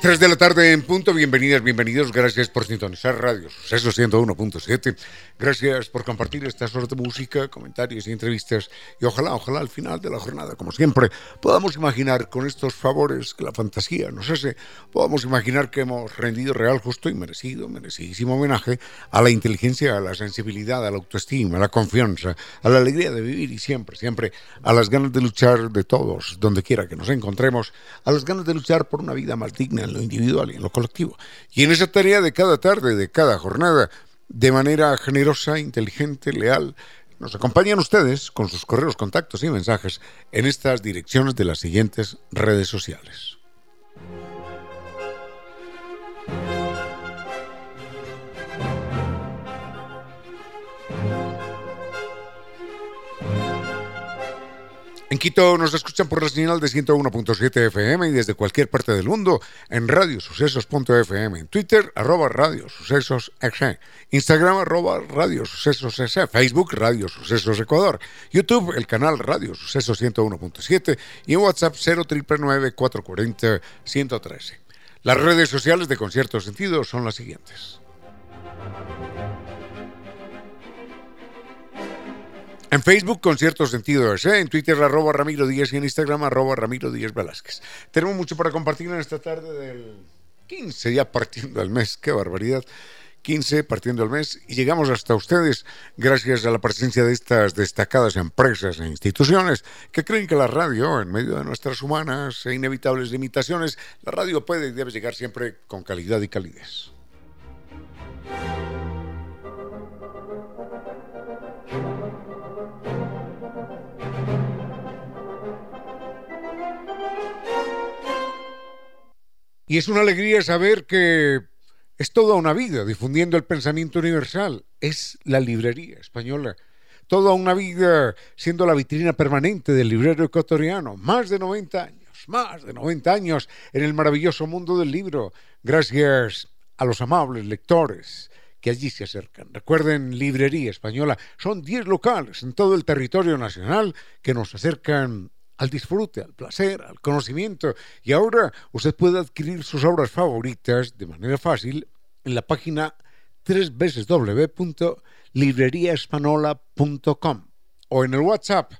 3 de la tarde en punto, bienvenidas, bienvenidos, gracias por sintonizar Radio Suceso 101.7, gracias por compartir estas horas de música, comentarios y entrevistas. Y ojalá, ojalá al final de la jornada, como siempre, podamos imaginar con estos favores que la fantasía nos hace, podamos imaginar que hemos rendido real, justo y merecido, merecidísimo homenaje a la inteligencia, a la sensibilidad, a la autoestima, a la confianza, a la alegría de vivir y siempre, siempre a las ganas de luchar de todos, donde quiera que nos encontremos, a las ganas de luchar por una vida más digna en lo individual y en lo colectivo. Y en esa tarea de cada tarde, de cada jornada, de manera generosa, inteligente, leal, nos acompañan ustedes con sus correos, contactos y mensajes en estas direcciones de las siguientes redes sociales. En Quito nos escuchan por la señal de 101.7 FM y desde cualquier parte del mundo en radiosucesos.fm. En Twitter, arroba Radio Sucesos Instagram, arroba Radio Sucesos Facebook, Radio Sucesos Ecuador. YouTube, el canal Radio Sucesos 101.7 y en WhatsApp 0999 440 113. Las redes sociales de Concierto Sentido son las siguientes. En Facebook, con cierto sentido ¿eh? en Twitter, arroba Ramiro y en Instagram, arroba Ramiro Velázquez. Tenemos mucho para compartir en esta tarde del 15, ya partiendo el mes, qué barbaridad. 15 partiendo el mes y llegamos hasta ustedes gracias a la presencia de estas destacadas empresas e instituciones que creen que la radio, en medio de nuestras humanas e inevitables limitaciones, la radio puede y debe llegar siempre con calidad y calidez. Y es una alegría saber que es toda una vida difundiendo el pensamiento universal. Es la librería española. Toda una vida siendo la vitrina permanente del librero ecuatoriano. Más de 90 años, más de 90 años en el maravilloso mundo del libro. Gracias a los amables lectores que allí se acercan. Recuerden, Librería Española. Son 10 locales en todo el territorio nacional que nos acercan al disfrute, al placer, al conocimiento. Y ahora usted puede adquirir sus obras favoritas de manera fácil en la página www.libreriaespanola.com o en el WhatsApp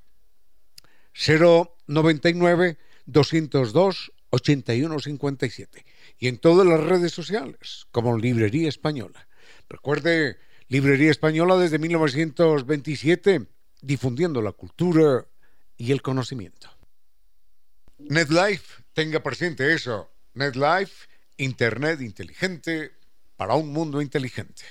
099 202 8157 y en todas las redes sociales como Librería Española. Recuerde, Librería Española desde 1927 difundiendo la cultura, y el conocimiento. NetLife, tenga presente eso. NetLife, Internet inteligente para un mundo inteligente.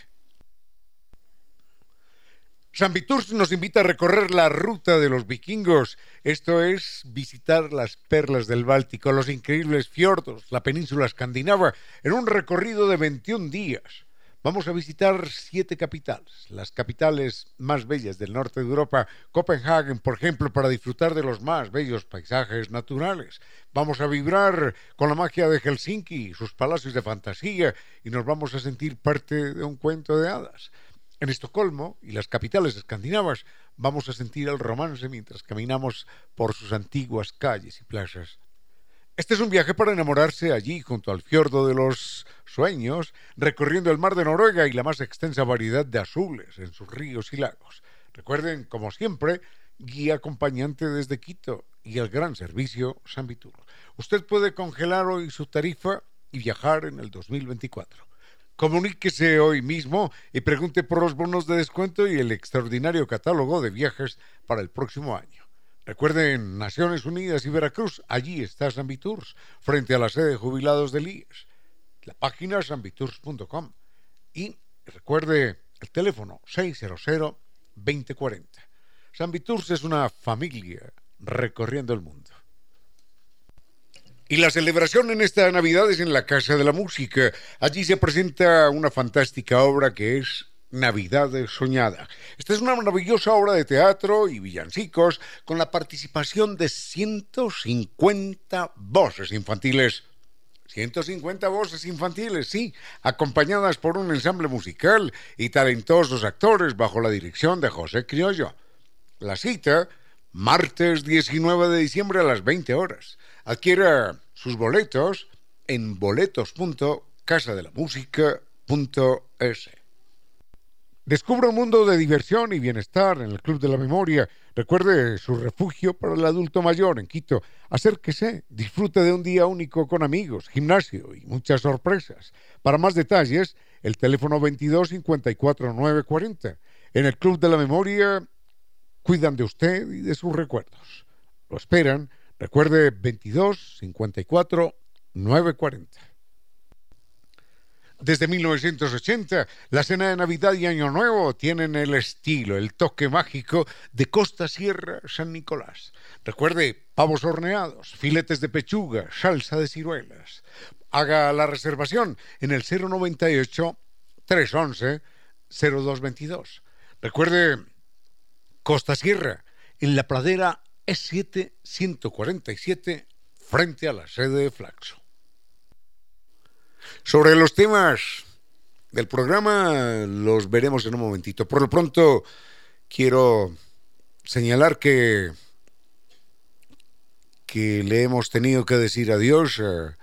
San Viturs nos invita a recorrer la ruta de los vikingos, esto es visitar las perlas del Báltico, los increíbles fiordos, la península escandinava, en un recorrido de 21 días. Vamos a visitar siete capitales, las capitales más bellas del norte de Europa, Copenhague, por ejemplo, para disfrutar de los más bellos paisajes naturales. Vamos a vibrar con la magia de Helsinki, sus palacios de fantasía, y nos vamos a sentir parte de un cuento de hadas. En Estocolmo y las capitales escandinavas vamos a sentir el romance mientras caminamos por sus antiguas calles y plazas. Este es un viaje para enamorarse allí, junto al fiordo de los sueños, recorriendo el mar de Noruega y la más extensa variedad de azules en sus ríos y lagos. Recuerden, como siempre, guía acompañante desde Quito y el gran servicio San Vitur. Usted puede congelar hoy su tarifa y viajar en el 2024. Comuníquese hoy mismo y pregunte por los bonos de descuento y el extraordinario catálogo de viajes para el próximo año. Recuerden, Naciones Unidas y Veracruz, allí está San frente a la sede de jubilados del IES. La página sanviturs.com. Y recuerde el teléfono 600-2040. San Viturs es una familia recorriendo el mundo. Y la celebración en esta Navidad es en la Casa de la Música. Allí se presenta una fantástica obra que es Navidad Soñada. Esta es una maravillosa obra de teatro y villancicos con la participación de 150 voces infantiles. 150 voces infantiles, sí, acompañadas por un ensamble musical y talentosos actores bajo la dirección de José Criollo. La cita, martes 19 de diciembre a las 20 horas. Adquiera sus boletos en boletos.casadelamusica.es. Descubra un mundo de diversión y bienestar en el Club de la Memoria. Recuerde su refugio para el adulto mayor en Quito. Acérquese, disfrute de un día único con amigos, gimnasio y muchas sorpresas. Para más detalles, el teléfono 22 54 940. En el Club de la Memoria cuidan de usted y de sus recuerdos. Lo esperan. Recuerde 22 54 940. Desde 1980, la cena de Navidad y Año Nuevo tienen el estilo, el toque mágico de Costa Sierra San Nicolás. Recuerde, pavos horneados, filetes de pechuga, salsa de ciruelas. Haga la reservación en el 098 311 0222. Recuerde, Costa Sierra, en la pradera E7 147, frente a la sede de Flaxo. Sobre los temas del programa los veremos en un momentito. Por lo pronto quiero señalar que que le hemos tenido que decir adiós a,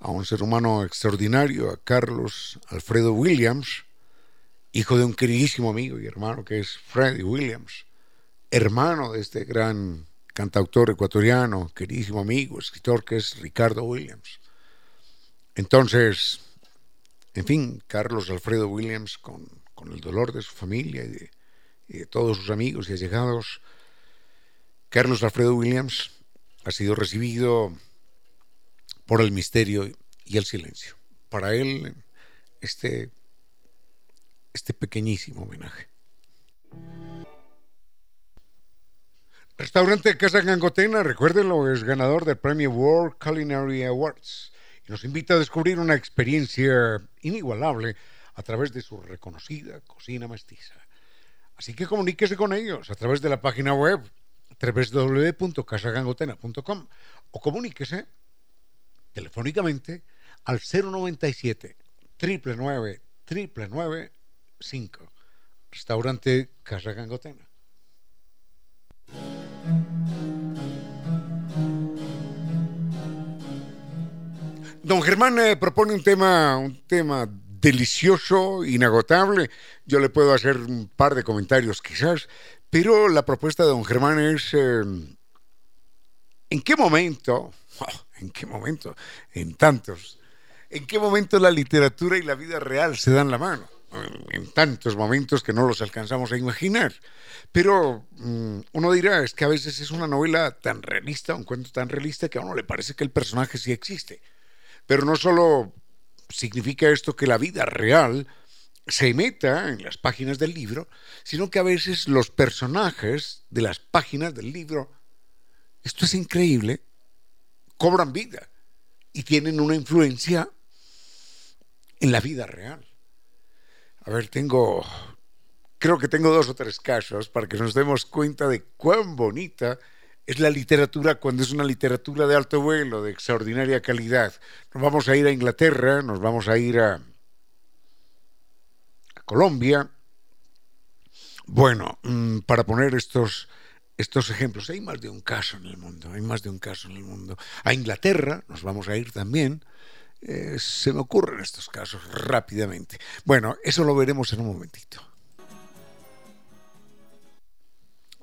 a un ser humano extraordinario, a Carlos Alfredo Williams, hijo de un queridísimo amigo y hermano que es Freddie Williams, hermano de este gran cantautor ecuatoriano, queridísimo amigo, escritor que es Ricardo Williams. Entonces, en fin, Carlos Alfredo Williams, con, el dolor de su familia y de, todos sus amigos y allegados, Carlos Alfredo Williams ha sido recibido por el misterio y el silencio. Para él, este, este pequeñísimo homenaje. Restaurante Casa Gangotena, recuérdenlo, es ganador del premio World Culinary Awards y nos invita a descubrir una experiencia inigualable a través de su reconocida cocina mestiza. Así que comuníquese con ellos a través de la página web www.casagangotena.com o comuníquese telefónicamente al 097 999 995 Restaurante Casa Gangotena. Don Germán eh, propone un tema, un tema delicioso, inagotable. Yo le puedo hacer un par de comentarios quizás, pero la propuesta de don Germán es em, ¿en qué momento? Oh, ¿En qué momento? En tantos. ¿En qué momento la literatura y la vida real se dan la mano? En tantos momentos que no los alcanzamos a imaginar. Pero mm, uno dirá, es que a veces es una novela tan realista, un cuento tan realista que a uno le parece que el personaje sí existe. Pero no solo significa esto que la vida real se meta en las páginas del libro, sino que a veces los personajes de las páginas del libro, esto es increíble, cobran vida y tienen una influencia en la vida real. A ver, tengo, creo que tengo dos o tres casos para que nos demos cuenta de cuán bonita es la literatura cuando es una literatura de alto vuelo, de extraordinaria calidad. Nos vamos a ir a Inglaterra, nos vamos a ir a, Colombia. Bueno, mm, para poner estos, estos ejemplos, hay más de un caso en el mundo, hay más de un caso en el mundo. A Inglaterra nos vamos a ir también. Eh, se me ocurren estos casos rápidamente. Bueno, eso lo veremos en un momentito.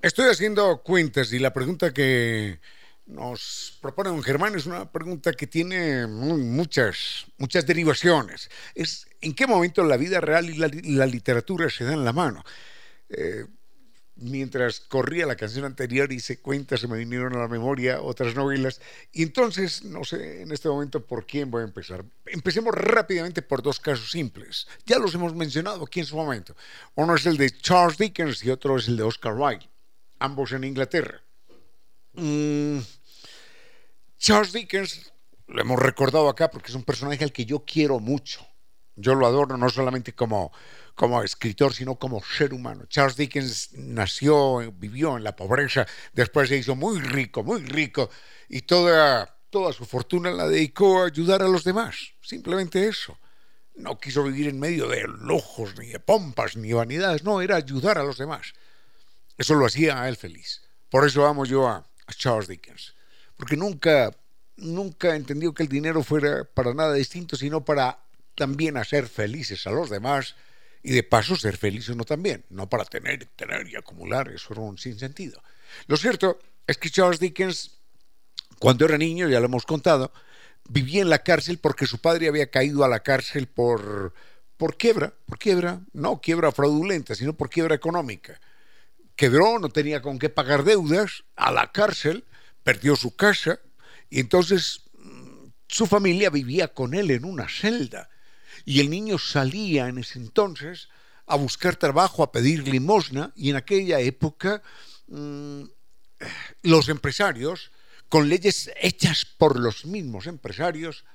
Estoy haciendo cuentas y la pregunta que nos propone don Germán es una pregunta que tiene muchas, muchas derivaciones. Es en qué momento la vida real y la, literatura se dan la mano. Eh, mientras corría la canción anterior hice cuentas, se me vinieron a la memoria otras novelas. Y entonces, no sé en este momento por quién voy a empezar. Empecemos rápidamente por dos casos simples. Ya los hemos mencionado aquí en su momento. Uno es el de Charles Dickens y otro es el de Oscar Wilde. Ambos en Inglaterra. Mm, Charles Dickens, lo hemos recordado acá porque es un personaje al que yo quiero mucho. Yo lo adoro no solamente como, como escritor, sino como ser humano. Charles Dickens nació, vivió en la pobreza, después se hizo muy rico, muy rico, y toda, toda su fortuna la dedicó a ayudar a los demás. Simplemente eso. No quiso vivir en medio de lujos, ni de pompas, ni vanidades, no, era ayudar a los demás. Eso lo hacía a él feliz. Por eso amo yo a, Charles Dickens. Porque nunca, nunca entendió que el dinero fuera para nada distinto, sino para también hacer felices a los demás y de paso ser feliz uno también, no para tener, tener y acumular, eso era un sinsentido. Lo cierto es que Charles Dickens, cuando era niño, ya lo hemos contado, vivía en la cárcel porque su padre había caído a la cárcel por, por quiebra, por quiebra, no quiebra fraudulenta, sino por quiebra económica. Quebró, no tenía con qué pagar deudas, a la cárcel, perdió su casa y entonces mm, su familia vivía con él en una celda. Y el niño salía en ese entonces a buscar trabajo, a pedir limosna, y en aquella época mmm, los empresarios, con leyes hechas por los mismos empresarios,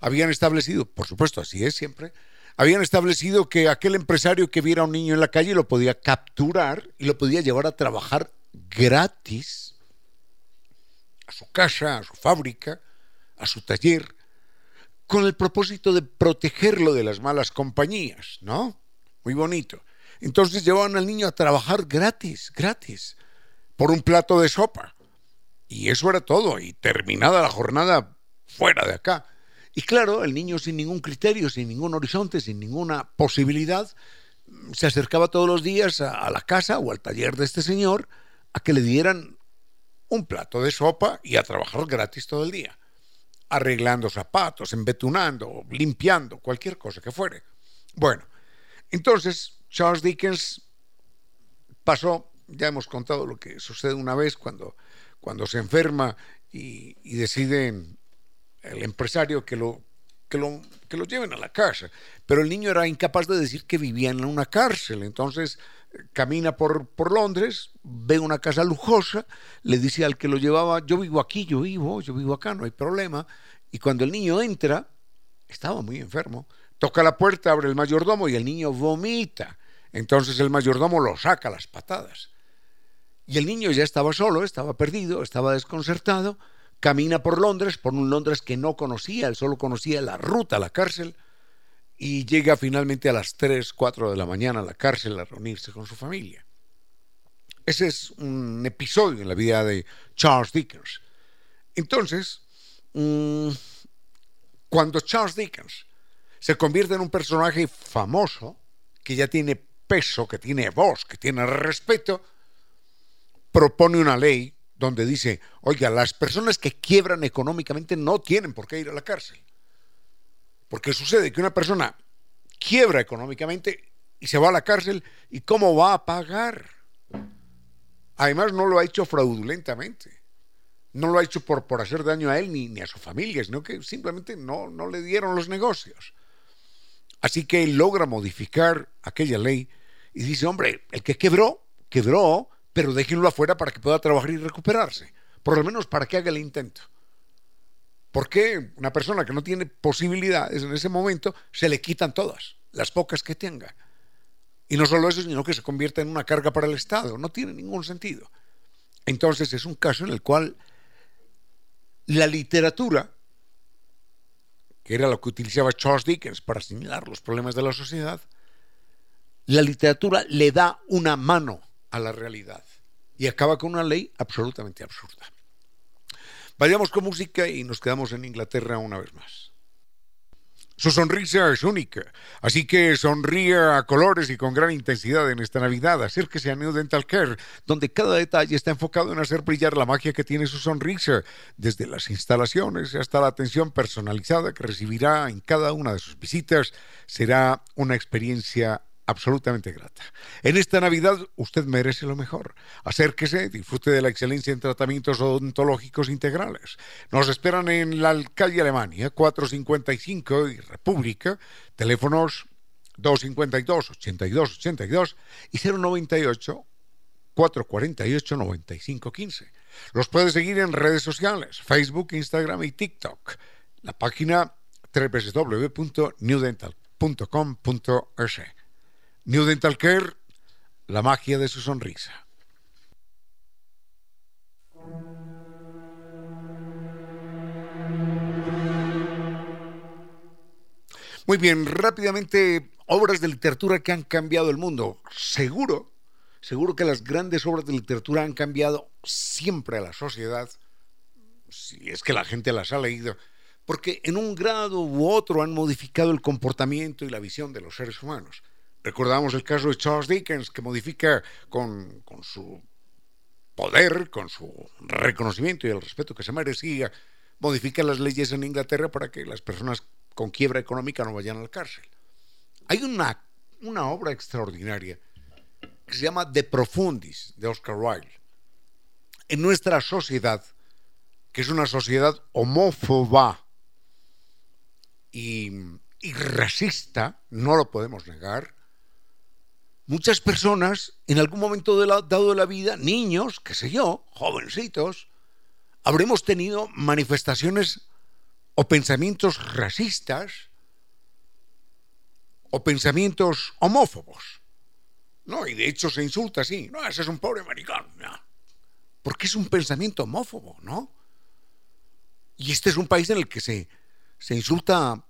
habían establecido, por supuesto así es siempre, habían establecido que aquel empresario que viera a un niño en la calle lo podía capturar y lo podía llevar a trabajar gratis a su casa, a su fábrica, a su taller, con el propósito de protegerlo de las malas compañías, ¿no? Muy bonito. Entonces llevaban al niño a trabajar gratis, gratis, por un plato de sopa. Y eso era todo, y terminada la jornada, fuera de acá. Y claro, el niño sin ningún criterio, sin ningún horizonte, sin ninguna posibilidad, se acercaba todos los días a, la casa o al taller de este señor a que le dieran un plato de sopa y a trabajar gratis todo el día arreglando zapatos, embetunando, limpiando, cualquier cosa que fuere. Bueno, entonces Charles Dickens pasó, ya hemos contado lo que sucede una vez cuando, cuando se enferma y, y deciden el empresario que lo, que, lo, que lo lleven a la casa. Pero el niño era incapaz de decir que vivía en una cárcel, entonces camina por, por Londres, ve una casa lujosa, le dice al que lo llevaba, yo vivo aquí, yo vivo, yo vivo acá, no hay problema. Y cuando el niño entra, estaba muy enfermo, toca la puerta, abre el mayordomo y el niño vomita. Entonces el mayordomo lo saca a las patadas. Y el niño ya estaba solo, estaba perdido, estaba desconcertado, camina por Londres, por un Londres que no conocía, él solo conocía la ruta a la cárcel, y llega finalmente a las 3, 4 de la mañana a la cárcel a reunirse con su familia. Ese es un episodio en la vida de Charles Dickens. Entonces, mmm, cuando Charles Dickens se convierte en un personaje famoso, que ya tiene peso, que tiene voz, que tiene respeto, propone una ley donde dice, oiga, las personas que quiebran económicamente no tienen por qué ir a la cárcel. Porque sucede que una persona quiebra económicamente y se va a la cárcel y ¿cómo va a pagar? Además no lo ha hecho fraudulentamente. No lo ha hecho por, por hacer daño a él ni, ni a su familia, sino que simplemente no, no le dieron los negocios. Así que él logra modificar aquella ley y dice, hombre, el que quebró, quebró, pero déjenlo afuera para que pueda trabajar y recuperarse. Por lo menos para que haga el intento. ¿Por qué una persona que no tiene posibilidades en ese momento se le quitan todas, las pocas que tenga? Y no solo eso, sino que se convierte en una carga para el Estado. No tiene ningún sentido. Entonces es un caso en el cual la literatura, que era lo que utilizaba Charles Dickens para señalar los problemas de la sociedad, la literatura le da una mano a la realidad y acaba con una ley absolutamente absurda. Vayamos con música y nos quedamos en Inglaterra una vez más. Su sonrisa es única, así que sonríe a colores y con gran intensidad en esta Navidad. Acérquese a New Dental Care, donde cada detalle está enfocado en hacer brillar la magia que tiene su sonrisa, desde las instalaciones hasta la atención personalizada que recibirá en cada una de sus visitas. Será una experiencia absolutamente grata. En esta Navidad usted merece lo mejor. Acérquese, disfrute de la excelencia en tratamientos odontológicos integrales. Nos esperan en la calle Alemania, 455 y República, teléfonos 252 8282 y 098 448-9515. Los puedes seguir en redes sociales, Facebook, Instagram y TikTok. La página www.newdental.com.es. New Dental Care, la magia de su sonrisa. Muy bien, rápidamente, obras de literatura que han cambiado el mundo. Seguro, seguro que las grandes obras de literatura han cambiado siempre a la sociedad, si es que la gente las ha leído, porque en un grado u otro han modificado el comportamiento y la visión de los seres humanos. Recordamos el caso de Charles Dickens, que modifica con, con su poder, con su reconocimiento y el respeto que se merecía, modifica las leyes en Inglaterra para que las personas con quiebra económica no vayan a la cárcel. Hay una, una obra extraordinaria que se llama De Profundis, de Oscar Wilde. En nuestra sociedad, que es una sociedad homófoba y, y racista, no lo podemos negar, muchas personas en algún momento de la, dado de la vida, niños, qué sé yo, jovencitos, habremos tenido manifestaciones o pensamientos racistas o pensamientos homófobos. No, y de hecho se insulta así. No, ese es un pobre maricón. Porque es un pensamiento homófobo, ¿no? Y este es un país en el que se, se insulta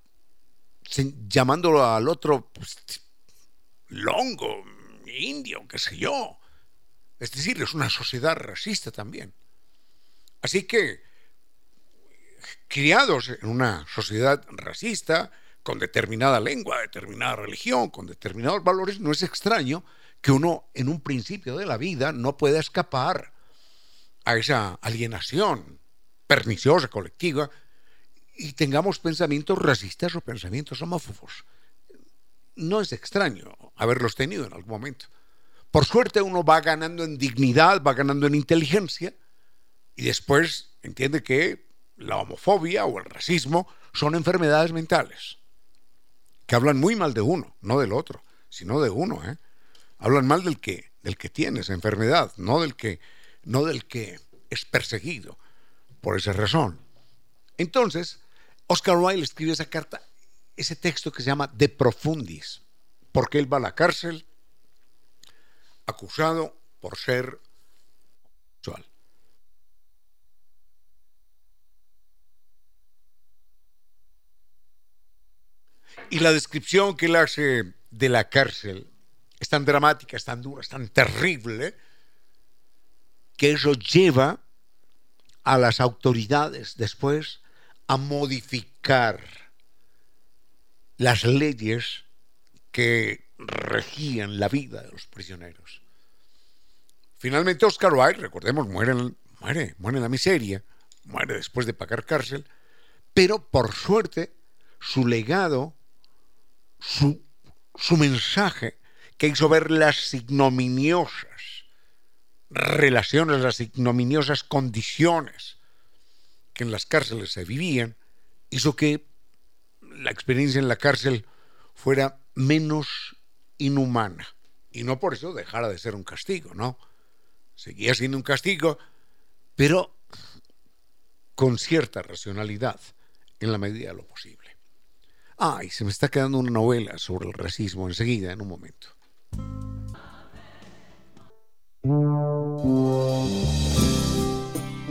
llamándolo al otro pues, longo, indio, qué sé yo. Es decir, es una sociedad racista también. Así que criados en una sociedad racista, con determinada lengua, determinada religión, con determinados valores, no es extraño que uno en un principio de la vida no pueda escapar a esa alienación perniciosa colectiva y tengamos pensamientos racistas o pensamientos homófobos. No es extraño haberlos tenido en algún momento. Por suerte uno va ganando en dignidad, va ganando en inteligencia y después entiende que la homofobia o el racismo son enfermedades mentales que hablan muy mal de uno, no del otro, sino de uno. ¿eh? Hablan mal del que, del que tiene esa enfermedad, no del que, no del que es perseguido por esa razón. Entonces, Oscar Wilde escribe esa carta, ese texto que se llama De Profundis, porque él va a la cárcel acusado por ser sexual. Y la descripción que él hace de la cárcel es tan dramática, es tan dura, es tan terrible, que eso lleva a las autoridades después a modificar las leyes que regían la vida de los prisioneros. Finalmente Oscar Wilde, recordemos, muere, muere, muere en la miseria, muere después de pagar cárcel, pero por suerte su legado su, su mensaje que hizo ver las ignominiosas relaciones, las ignominiosas condiciones que en las cárceles se vivían, hizo que la experiencia en la cárcel fuera menos inhumana. Y no por eso dejara de ser un castigo, ¿no? Seguía siendo un castigo, pero con cierta racionalidad, en la medida de lo posible. Ay, se me está quedando una novela sobre el racismo enseguida, en un momento.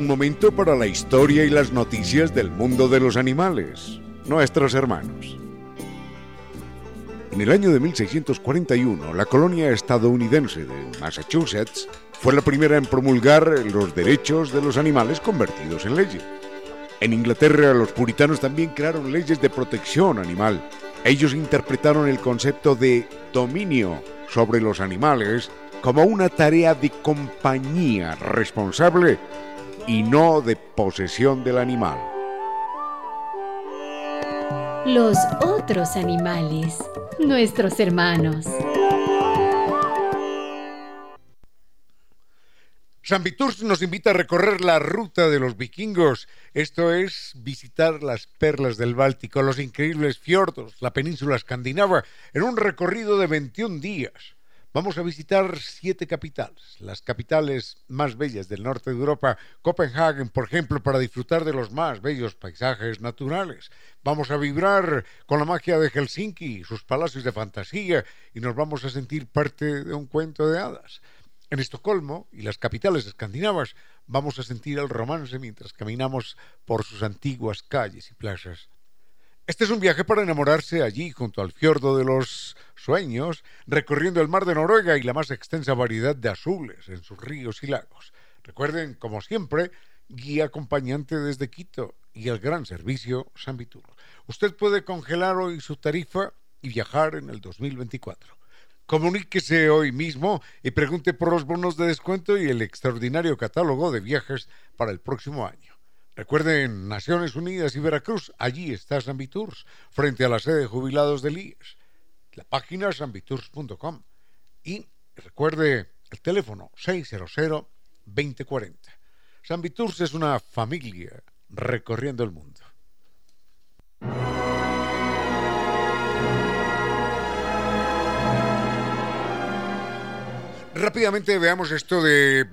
Un momento para la historia y las noticias del mundo de los animales, nuestros hermanos. En el año de 1641, la colonia estadounidense de Massachusetts fue la primera en promulgar los derechos de los animales convertidos en leyes. En Inglaterra los puritanos también crearon leyes de protección animal. Ellos interpretaron el concepto de dominio sobre los animales como una tarea de compañía responsable y no de posesión del animal. Los otros animales, nuestros hermanos. San Viturs nos invita a recorrer la ruta de los vikingos, esto es visitar las perlas del Báltico, los increíbles fiordos, la península escandinava, en un recorrido de 21 días. Vamos a visitar siete capitales, las capitales más bellas del norte de Europa, Copenhague, por ejemplo, para disfrutar de los más bellos paisajes naturales. Vamos a vibrar con la magia de Helsinki, sus palacios de fantasía, y nos vamos a sentir parte de un cuento de hadas. En Estocolmo y las capitales escandinavas vamos a sentir el romance mientras caminamos por sus antiguas calles y plazas. Este es un viaje para enamorarse allí, junto al fiordo de los sueños, recorriendo el mar de Noruega y la más extensa variedad de azules en sus ríos y lagos. Recuerden, como siempre, guía acompañante desde Quito y el gran servicio San Vitur. Usted puede congelar hoy su tarifa y viajar en el 2024. Comuníquese hoy mismo y pregunte por los bonos de descuento y el extraordinario catálogo de viajes para el próximo año. Recuerden, Naciones Unidas y Veracruz, allí está Sambitours, frente a la sede de jubilados del IES. La página sambitours.com. Y recuerde el teléfono 600-2040. Sambitours es una familia recorriendo el mundo. Rápidamente veamos esto de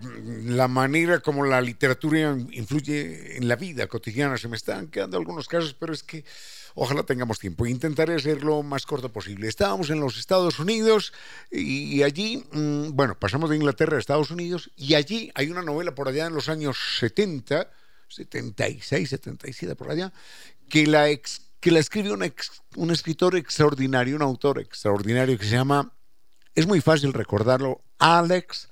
la manera como la literatura influye en la vida cotidiana. Se me están quedando algunos casos, pero es que ojalá tengamos tiempo. Intentaré hacerlo lo más corto posible. Estábamos en los Estados Unidos y allí, mm, bueno, pasamos de Inglaterra a Estados Unidos y allí hay una novela por allá en los años 70, 76, 77 por allá, que la, que la escribe un, un escritor extraordinario, un autor extraordinario que se llama es muy fácil recordarlo, Alex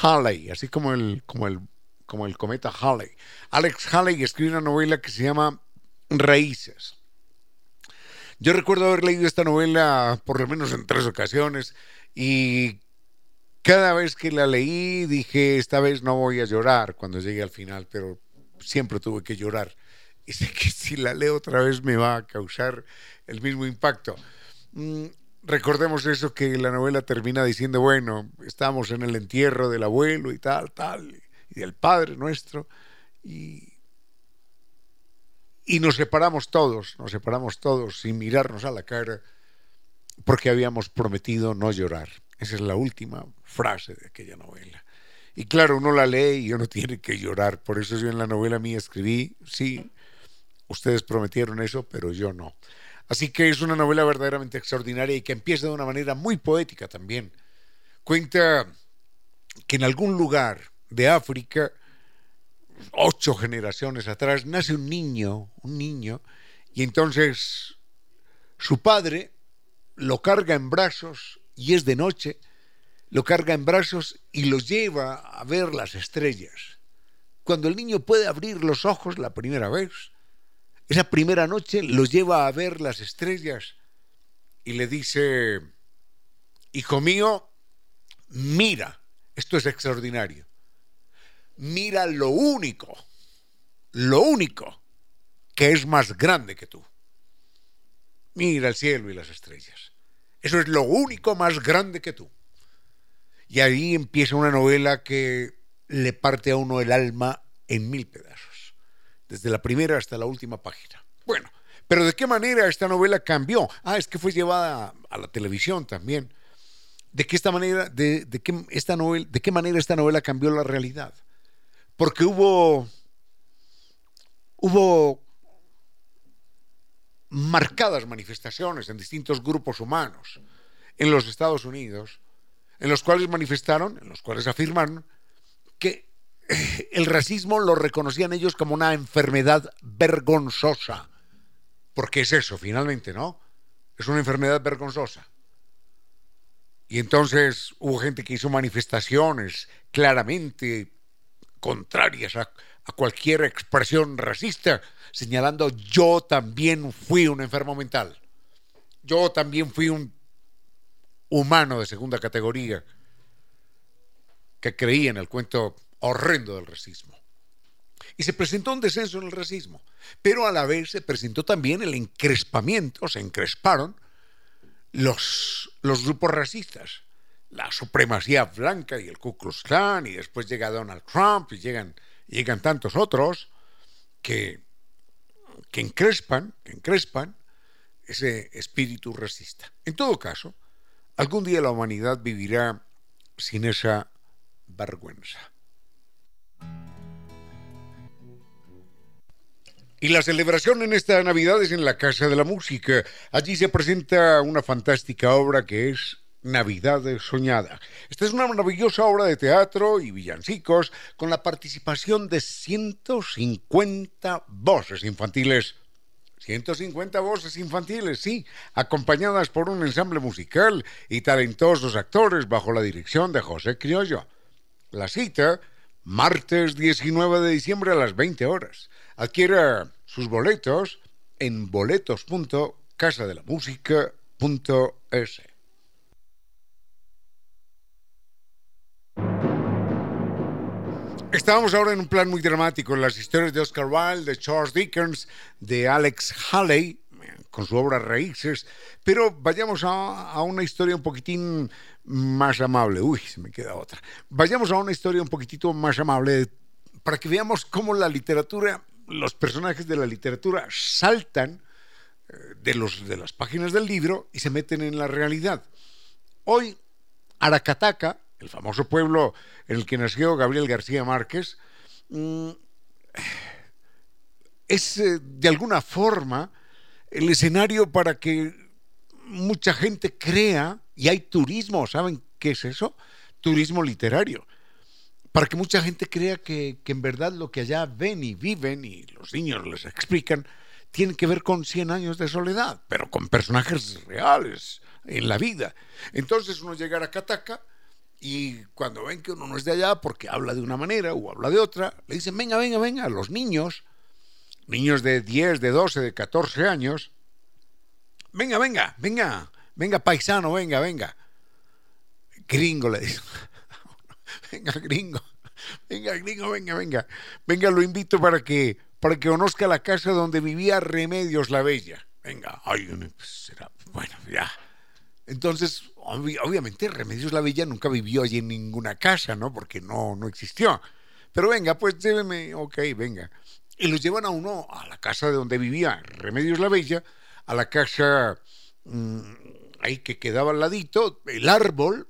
Halley, así como el, como el, como el cometa Halley. Alex Halley escribe una novela que se llama Raíces. Yo recuerdo haber leído esta novela por lo menos en tres ocasiones y cada vez que la leí dije, esta vez no voy a llorar cuando llegue al final, pero siempre tuve que llorar. Y sé que si la leo otra vez me va a causar el mismo impacto. Mm, recordemos eso que la novela termina diciendo, bueno, estamos en el entierro del abuelo y tal, tal, y del padre nuestro, y, y nos separamos todos, nos separamos todos sin mirarnos a la cara, porque habíamos prometido no llorar. Esa es la última frase de aquella novela. Y claro, uno la lee y uno tiene que llorar. Por eso yo en la novela mía escribí, sí, ustedes prometieron eso, pero yo no. Así que es una novela verdaderamente extraordinaria y que empieza de una manera muy poética también. Cuenta que en algún lugar de África, ocho generaciones atrás, nace un niño, un niño, y entonces su padre lo carga en brazos y es de noche, lo carga en brazos y lo lleva a ver las estrellas. Cuando el niño puede abrir los ojos la primera vez, esa primera noche los lleva a ver las estrellas y le dice, hijo mío, mira, esto es extraordinario, mira lo único, lo único que es más grande que tú. Mira el cielo y las estrellas. Eso es lo único más grande que tú. Y ahí empieza una novela que le parte a uno el alma en mil pedazos desde la primera hasta la última página. Bueno, pero ¿de qué manera esta novela cambió? Ah, es que fue llevada a la televisión también. ¿De qué, esta manera, de, qué esta novela, ¿De qué manera esta novela cambió la realidad? Porque hubo, hubo marcadas manifestaciones en distintos grupos humanos en los Estados Unidos, en los cuales manifestaron, en los cuales afirmaron que el racismo lo reconocían ellos como una enfermedad vergonzosa. Porque es eso, finalmente, ¿no? Es una enfermedad vergonzosa. Y entonces hubo gente que hizo manifestaciones claramente contrarias a, a, cualquier expresión racista, señalando yo también fui un enfermo mental. Yo también fui un humano de segunda categoría que creía en el cuento horrendo del racismo. Y se presentó un descenso en el racismo, pero a la vez se presentó también el encrespamiento, se encresparon los, los grupos racistas, la supremacía blanca y el Ku Klux Klan, y después llega Donald Trump y llegan, llegan tantos otros que, que encrespan, que encrespan ese espíritu racista. En todo caso, algún día la humanidad vivirá sin esa vergüenza. Y la celebración en esta Navidad es en la Casa de la Música. Allí se presenta una fantástica obra que es Navidad Soñada. Esta es una maravillosa obra de teatro y villancicos con la participación de 150 voces infantiles. 150 voces infantiles, sí, acompañadas por un ensamble musical y talentosos actores bajo la dirección de José Criollo. La cita, martes 19 de diciembre a las 20 horas. Adquiera sus boletos en boletos.casadelamusica.es. Estábamos ahora en un plan muy dramático, en las historias de Oscar Wilde, de Charles Dickens, de Alex Haley, con su obra Raíces, pero vayamos a, a, una historia un poquitín más amable. Uy, se me queda otra. Vayamos a una historia un poquitito más amable para que veamos cómo la literatura los personajes de la literatura saltan eh, de, los, de las páginas del libro y se meten en la realidad. Hoy, Aracataca, el famoso pueblo en el que nació Gabriel García Márquez, mm, es eh, de alguna forma el escenario para que mucha gente crea, y hay turismo, ¿saben qué es eso? Turismo literario para que mucha gente crea que, en verdad lo que allá ven y viven y los niños les explican tiene que ver con 100 años de soledad, pero con personajes reales en la vida. Entonces uno llega a Cataca y cuando ven que uno no es de allá porque habla de una manera o habla de otra, le dicen, venga, venga, venga, los niños, niños de 10, de 12, de 14 años, venga, venga, venga, venga, paisano, venga, venga. Gringo le dice venga gringo, venga gringo, venga, venga, venga, lo invito para que, para que conozca la casa donde vivía Remedios la Bella. Venga, ay, pues será, bueno, ya. Entonces, obviamente Remedios la Bella nunca vivió allí en ninguna casa, ¿no? Porque no, no existió. Pero venga, pues lléveme, ok, venga. Y los llevan a uno a la casa de donde vivía Remedios la Bella, a la casa mmm, ahí que quedaba al ladito, el árbol,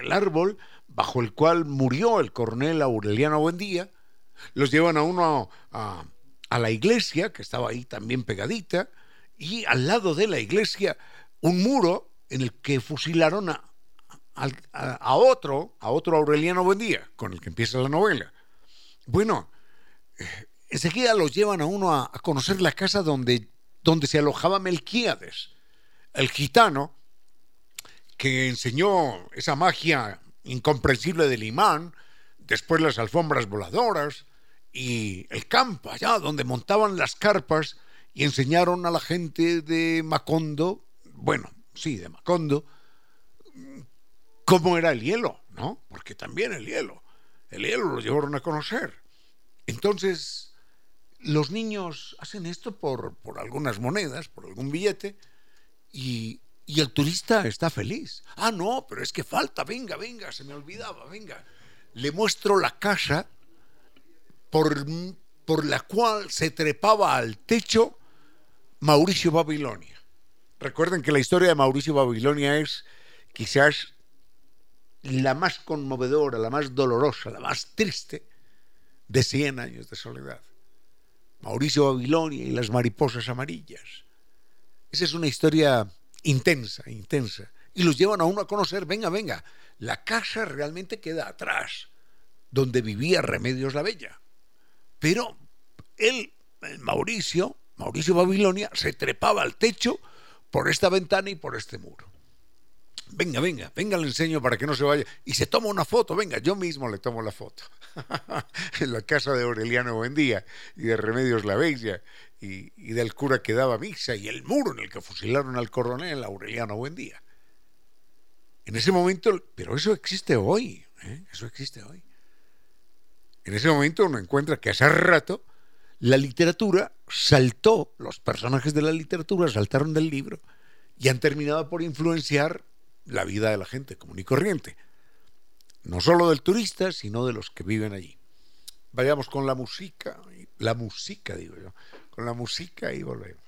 el árbol bajo el cual murió el coronel Aureliano Buendía, los llevan a uno a, la iglesia, que estaba ahí también pegadita, y al lado de la iglesia un muro en el que fusilaron a, otro, a otro Aureliano Buendía, con el que empieza la novela. Bueno, eh, enseguida los llevan a uno a, conocer la casa donde se alojaba Melquíades, el gitano que enseñó esa magia incomprensible del imán, después las alfombras voladoras y el campo allá donde montaban las carpas y enseñaron a la gente de Macondo, bueno, sí, de Macondo, cómo era el hielo, ¿no? Porque también el hielo, el hielo lo llevaron a conocer. Entonces, los niños hacen esto por, por algunas monedas, por algún billete, y y el turista está feliz. Ah, no, pero es que falta, venga, venga, se me olvidaba, venga. Le muestro la casa por, por la cual se trepaba al techo Mauricio Babilonia. Recuerden que la historia de Mauricio Babilonia es quizás la más conmovedora, la más dolorosa, la más triste de 100 años de soledad. Mauricio Babilonia y las mariposas amarillas. Esa es una historia intensa, intensa. Y los llevan a uno a conocer, venga, venga, la casa realmente queda atrás, donde vivía Remedios la Bella. Pero él, Mauricio, Mauricio Babilonia, se trepaba al techo por esta ventana y por este muro. Venga, venga, venga, le enseño para que no se vaya. Y se toma una foto, venga, yo mismo le tomo la foto. en la casa de Aureliano Buendía y de Remedios la Bella y, del cura que daba misa y el muro en el que fusilaron al coronel Aureliano Buendía. En ese momento, pero eso existe hoy, ¿eh? eso existe hoy. En ese momento uno encuentra que hace rato la literatura saltó, los personajes de la literatura saltaron del libro y han terminado por influenciar la vida de la gente común y corriente. No solo del turista, sino de los que viven allí. Vayamos con la música, la música digo yo, con la música y volvemos.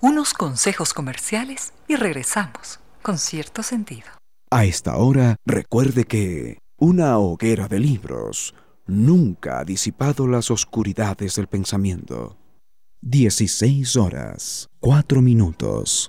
unos consejos comerciales y regresamos con cierto sentido. A esta hora, recuerde que una hoguera de libros nunca ha disipado las oscuridades del pensamiento. 16 horas, 4 minutos.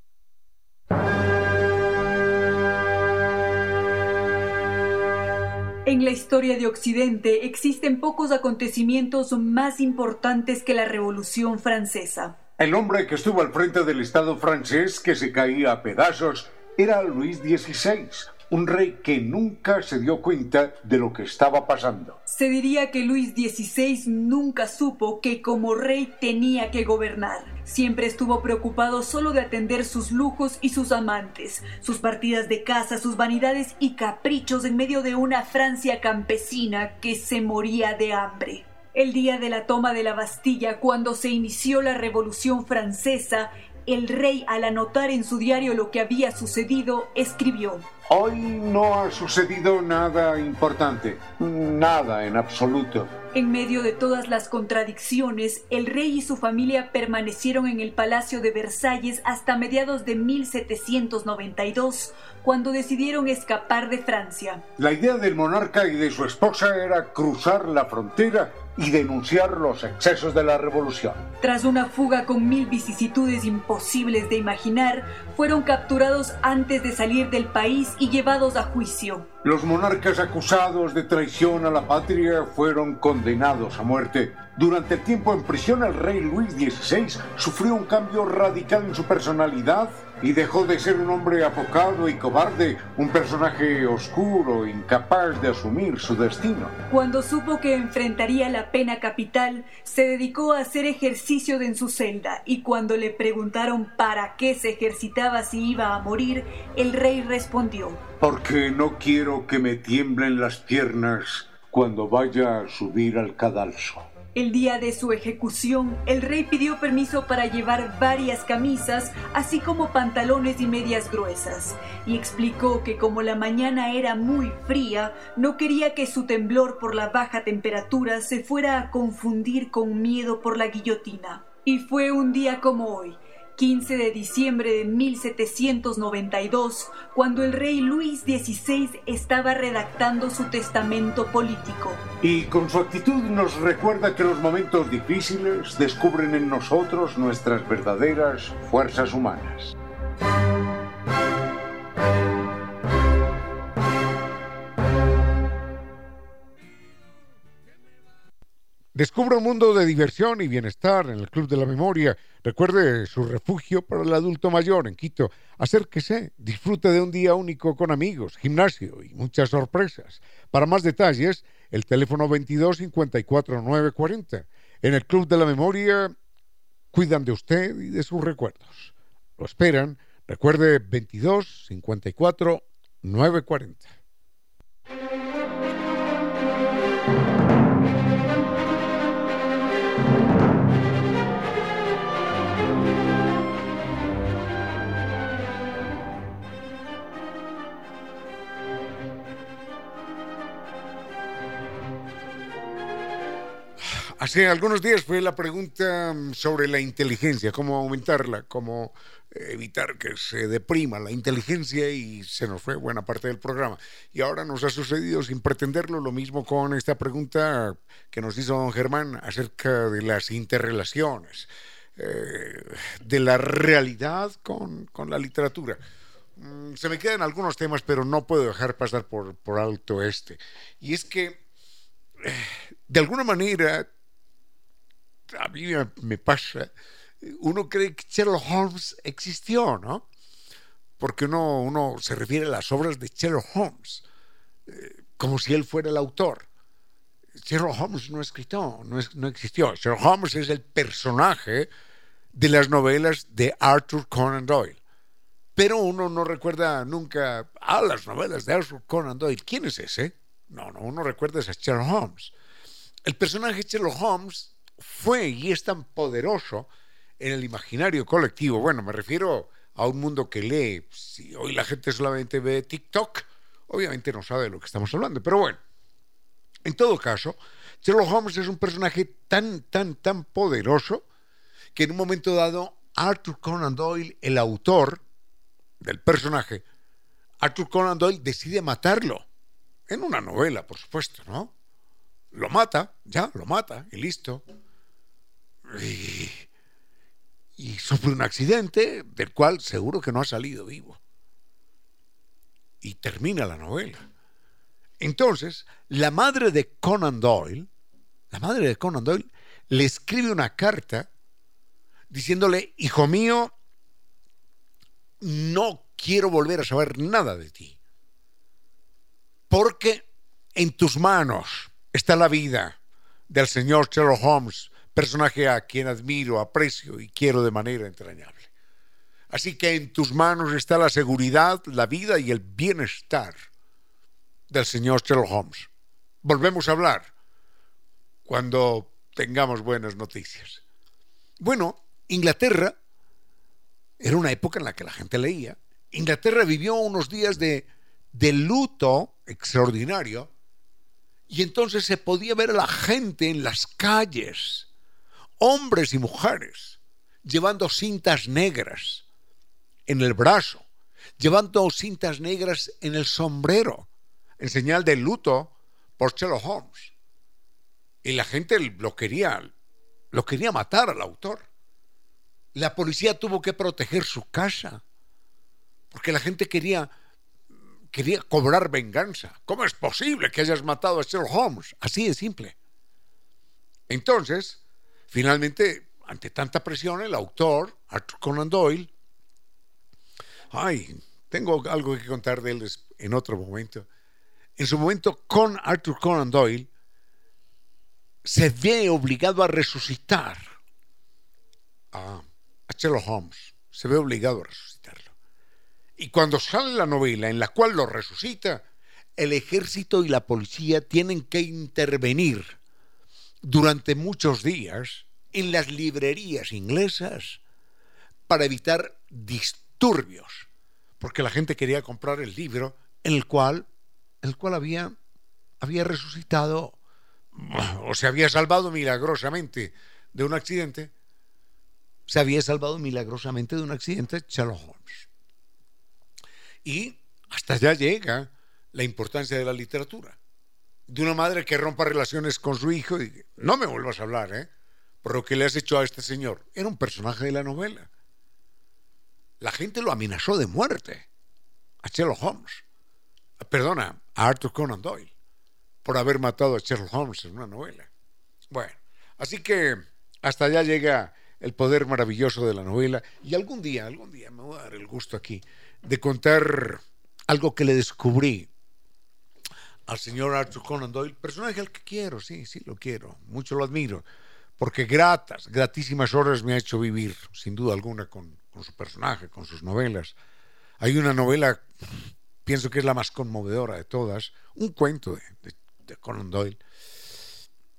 En la historia de Occidente existen pocos acontecimientos más importantes que la Revolución Francesa. El hombre que estuvo al frente del Estado francés que se caía a pedazos era Luis XVI, un rey que nunca se dio cuenta de lo que estaba pasando. Se diría que Luis XVI nunca supo que como rey tenía que gobernar. Siempre estuvo preocupado solo de atender sus lujos y sus amantes, sus partidas de caza, sus vanidades y caprichos en medio de una Francia campesina que se moría de hambre. El día de la toma de la Bastilla, cuando se inició la Revolución Francesa, el rey, al anotar en su diario lo que había sucedido, escribió Hoy no ha sucedido nada importante, nada en absoluto. En medio de todas las contradicciones, el rey y su familia permanecieron en el Palacio de Versalles hasta mediados de 1792, cuando decidieron escapar de Francia. La idea del monarca y de su esposa era cruzar la frontera y denunciar los excesos de la revolución. Tras una fuga con mil vicisitudes imposibles de imaginar, fueron capturados antes de salir del país y llevados a juicio. Los monarcas acusados de traición a la patria fueron condenados a muerte. Durante el tiempo en prisión, el rey Luis XVI sufrió un cambio radical en su personalidad y dejó de ser un hombre apocado y cobarde, un personaje oscuro, incapaz de asumir su destino. Cuando supo que enfrentaría la pena capital, se dedicó a hacer ejercicio en su celda y cuando le preguntaron para qué se ejercitaba si iba a morir, el rey respondió, Porque no quiero que me tiemblen las piernas cuando vaya a subir al cadalso. El día de su ejecución, el rey pidió permiso para llevar varias camisas, así como pantalones y medias gruesas, y explicó que como la mañana era muy fría, no quería que su temblor por la baja temperatura se fuera a confundir con miedo por la guillotina. Y fue un día como hoy, 15 de diciembre de 1792, cuando el rey Luis XVI estaba redactando su testamento político. Y con su actitud nos recuerda que los momentos difíciles descubren en nosotros nuestras verdaderas fuerzas humanas. Descubra un mundo de diversión y bienestar en el Club de la Memoria. Recuerde su refugio para el adulto mayor en Quito. Acérquese, disfrute de un día único con amigos, gimnasio y muchas sorpresas. Para más detalles, el teléfono 22 54 940. En el Club de la Memoria cuidan de usted y de sus recuerdos. Lo esperan. Recuerde 22 54 940. Hace algunos días fue la pregunta mm, sobre la inteligencia, cómo aumentarla, cómo evitar que se deprima la inteligencia y se nos fue buena parte del programa. Y ahora nos ha sucedido sin pretenderlo lo mismo con esta pregunta que nos hizo don Germán acerca de las interrelaciones, eh, de la realidad con, con la literatura. Mm, se me quedan algunos temas, pero no puedo dejar pasar por, por alto este. Y es que, eh, de alguna manera, a mí me pasa, uno cree que Sherlock Holmes existió, ¿no? Porque uno, uno se refiere a las obras de Sherlock Holmes, eh, como si él fuera el autor. Sherlock Holmes no escrito, no, no existió. Sherlock Holmes es el personaje de las novelas de Arthur Conan Doyle. Pero uno no recuerda nunca, ah, las novelas de Arthur Conan Doyle. ¿Quién es ese? No, no, uno recuerda a Sherlock Holmes. El personaje Sherlock Holmes fue y es tan poderoso en el imaginario colectivo. Bueno, me refiero a un mundo que lee. Si hoy la gente solamente ve TikTok, obviamente no sabe de lo que estamos hablando. Pero bueno, en todo caso, Sherlock Holmes es un personaje tan, tan, tan poderoso que en un momento dado Arthur Conan Doyle, el autor del personaje, Arthur Conan Doyle decide matarlo. En una novela, por supuesto, ¿no? Lo mata, ya, lo mata, y listo. Y, sufre un accidente del cual seguro que no ha salido vivo. Y termina la novela. Entonces, la madre de Conan Doyle, la madre de Conan Doyle, le escribe una carta diciéndole, hijo mío, no quiero volver a saber nada de ti, porque en tus manos está la vida del señor Sherlock Holmes, personaje a quien admiro, aprecio y quiero de manera entrañable. Así que en tus manos está la seguridad, la vida y el bienestar del señor Sherlock Holmes. Volvemos a hablar cuando tengamos buenas noticias. Bueno, Inglaterra era una época en la que la gente leía. Inglaterra vivió unos días de, de luto extraordinario y entonces se podía ver a la gente en las calles, hombres y mujeres, llevando cintas negras en el brazo, llevando cintas negras en el sombrero, en señal de luto por Sherlock Holmes. Y la gente lo quería, lo quería matar al autor. La policía tuvo que proteger su casa porque la gente quería quería cobrar venganza. ¿Cómo es posible que hayas matado a Sherlock Holmes? Así de simple. Entonces, finalmente, ante tanta presión, el autor, Arthur Conan Doyle, ay, tengo algo que contar de él en otro momento. En su momento, con Arthur Conan Doyle, se ve obligado a resucitar a, Sherlock Holmes. Se ve obligado a resucitarlo. Y cuando sale la novela en la cual lo resucita, el ejército y la policía tienen que intervenir durante muchos días en las librerías inglesas para evitar disturbios, porque la gente quería comprar el libro en el cual, el cual había, había resucitado o se había salvado milagrosamente de un accidente, se había salvado milagrosamente de un accidente Sherlock Holmes. Y hasta allá llega la importancia de la literatura. De una madre que rompa relaciones con su hijo y no me vuelvas a hablar, ¿eh? Por lo que le has hecho a este señor. Era un personaje de la novela. La gente lo amenazó de muerte a Sherlock Holmes. Perdona, a Arthur Conan Doyle por haber matado a Sherlock Holmes en una novela. Bueno, así que hasta allá llega el poder maravilloso de la novela y algún día, algún día me voy a dar el gusto aquí de contar algo que le descubrí al señor Arthur Conan Doyle, personaje al que quiero, sí, sí lo quiero, mucho lo admiro, porque gratas, gratísimas horas me ha hecho vivir, sin duda alguna, con, su personaje, con sus novelas. Hay una novela, pienso que es la más conmovedora de todas, un cuento de de Conan Doyle,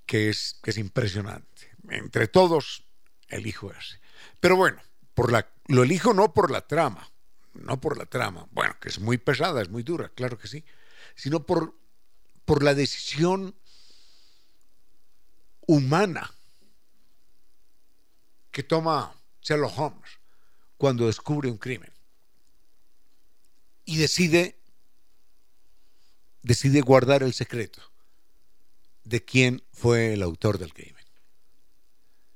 que es, que es impresionante. Entre todos, elijo ese. Pero bueno, por la, lo elijo no por la trama, no por la trama, bueno, que es muy pesada, es muy dura, claro que sí, sino por, por la decisión humana que toma Sherlock Holmes cuando descubre un crimen y decide decide guardar el secreto de quién fue el autor del crimen.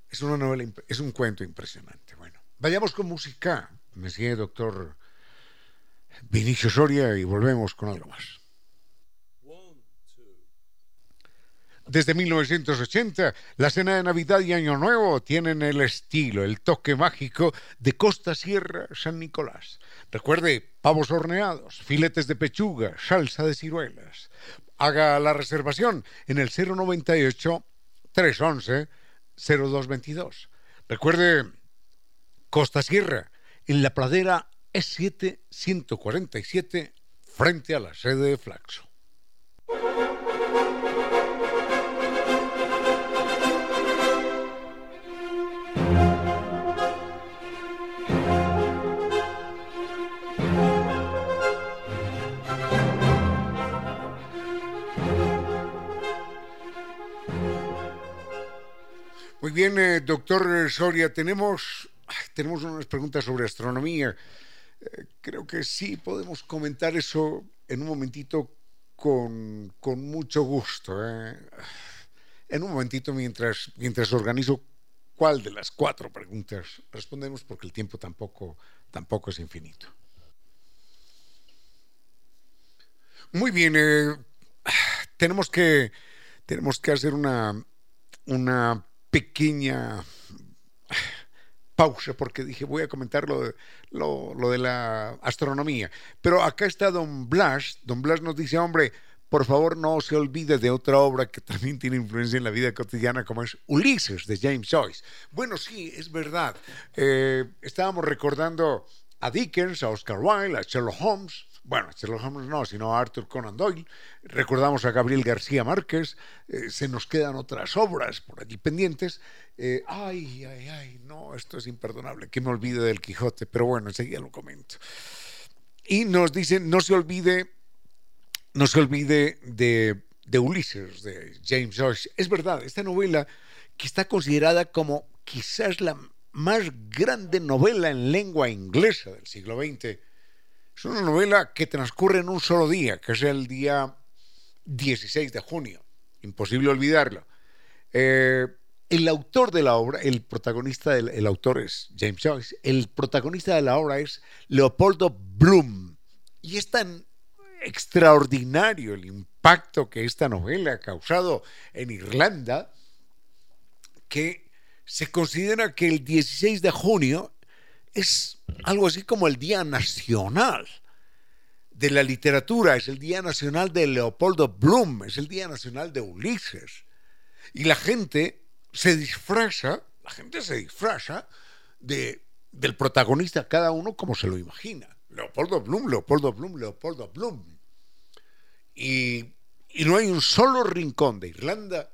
Es una novela, es un cuento impresionante. Bueno, vayamos con música, me sigue doctor Vinicio Soria y volvemos con algo más. Desde 1980, la cena de Navidad y Año Nuevo tienen el estilo, el toque mágico de Costa Sierra San Nicolás. Recuerde, pavos horneados, filetes de pechuga, salsa de ciruelas, haga la reservación en el 098 311 0222. Recuerde Costa Sierra, en la pradera E7 147, frente a la sede de Flaxo. Muy bien, eh, doctor Soria, tenemos, tenemos unas preguntas sobre astronomía. Eh, creo que sí podemos comentar eso en un momentito con, con mucho gusto. ¿eh? En un momentito mientras, mientras organizo cuál de las cuatro preguntas respondemos porque el tiempo tampoco, tampoco es infinito. Muy bien, eh, tenemos, que, tenemos que hacer una, una pequeña pausa porque dije voy a comentar lo de, la astronomía. Pero acá está don Blas. Don Blas nos dice, hombre, por favor no se olvide de otra obra que también tiene influencia en la vida cotidiana como es Ulises de James Joyce. Bueno, sí, es verdad. Eh, estábamos recordando a Dickens, a Oscar Wilde, a Sherlock Holmes, bueno, Sherlock Holmes no, sino a Arthur Conan Doyle, recordamos a Gabriel García Márquez, eh, se nos quedan otras obras por allí pendientes. Eh, ay, ay, ay, no, esto es imperdonable, que me olvide del Quijote, pero bueno, enseguida lo comento. Y nos dicen, no se olvide, no se olvide de, de Ulises, de James Joyce. Es verdad, esta novela que está considerada como quizás la más grande novela en lengua inglesa del siglo XX, es una novela que transcurre en un solo día, que es el día 16 de junio. Imposible olvidarlo. Eh, el autor de la obra, el protagonista, del, el autor es James Joyce, el protagonista de la obra es Leopoldo Bloom. Y es tan extraordinario el impacto que esta novela ha causado en Irlanda que se considera que el 16 de junio es algo así como el Día Nacional de la Literatura, es el Día Nacional de Leopoldo Bloom, es el Día Nacional de Ulises. Y la gente se disfraza, la gente se disfraza de, del protagonista, cada uno como se lo imagina. Leopoldo Bloom, Leopoldo Bloom, Leopoldo Bloom. Y, y no hay un solo rincón de Irlanda,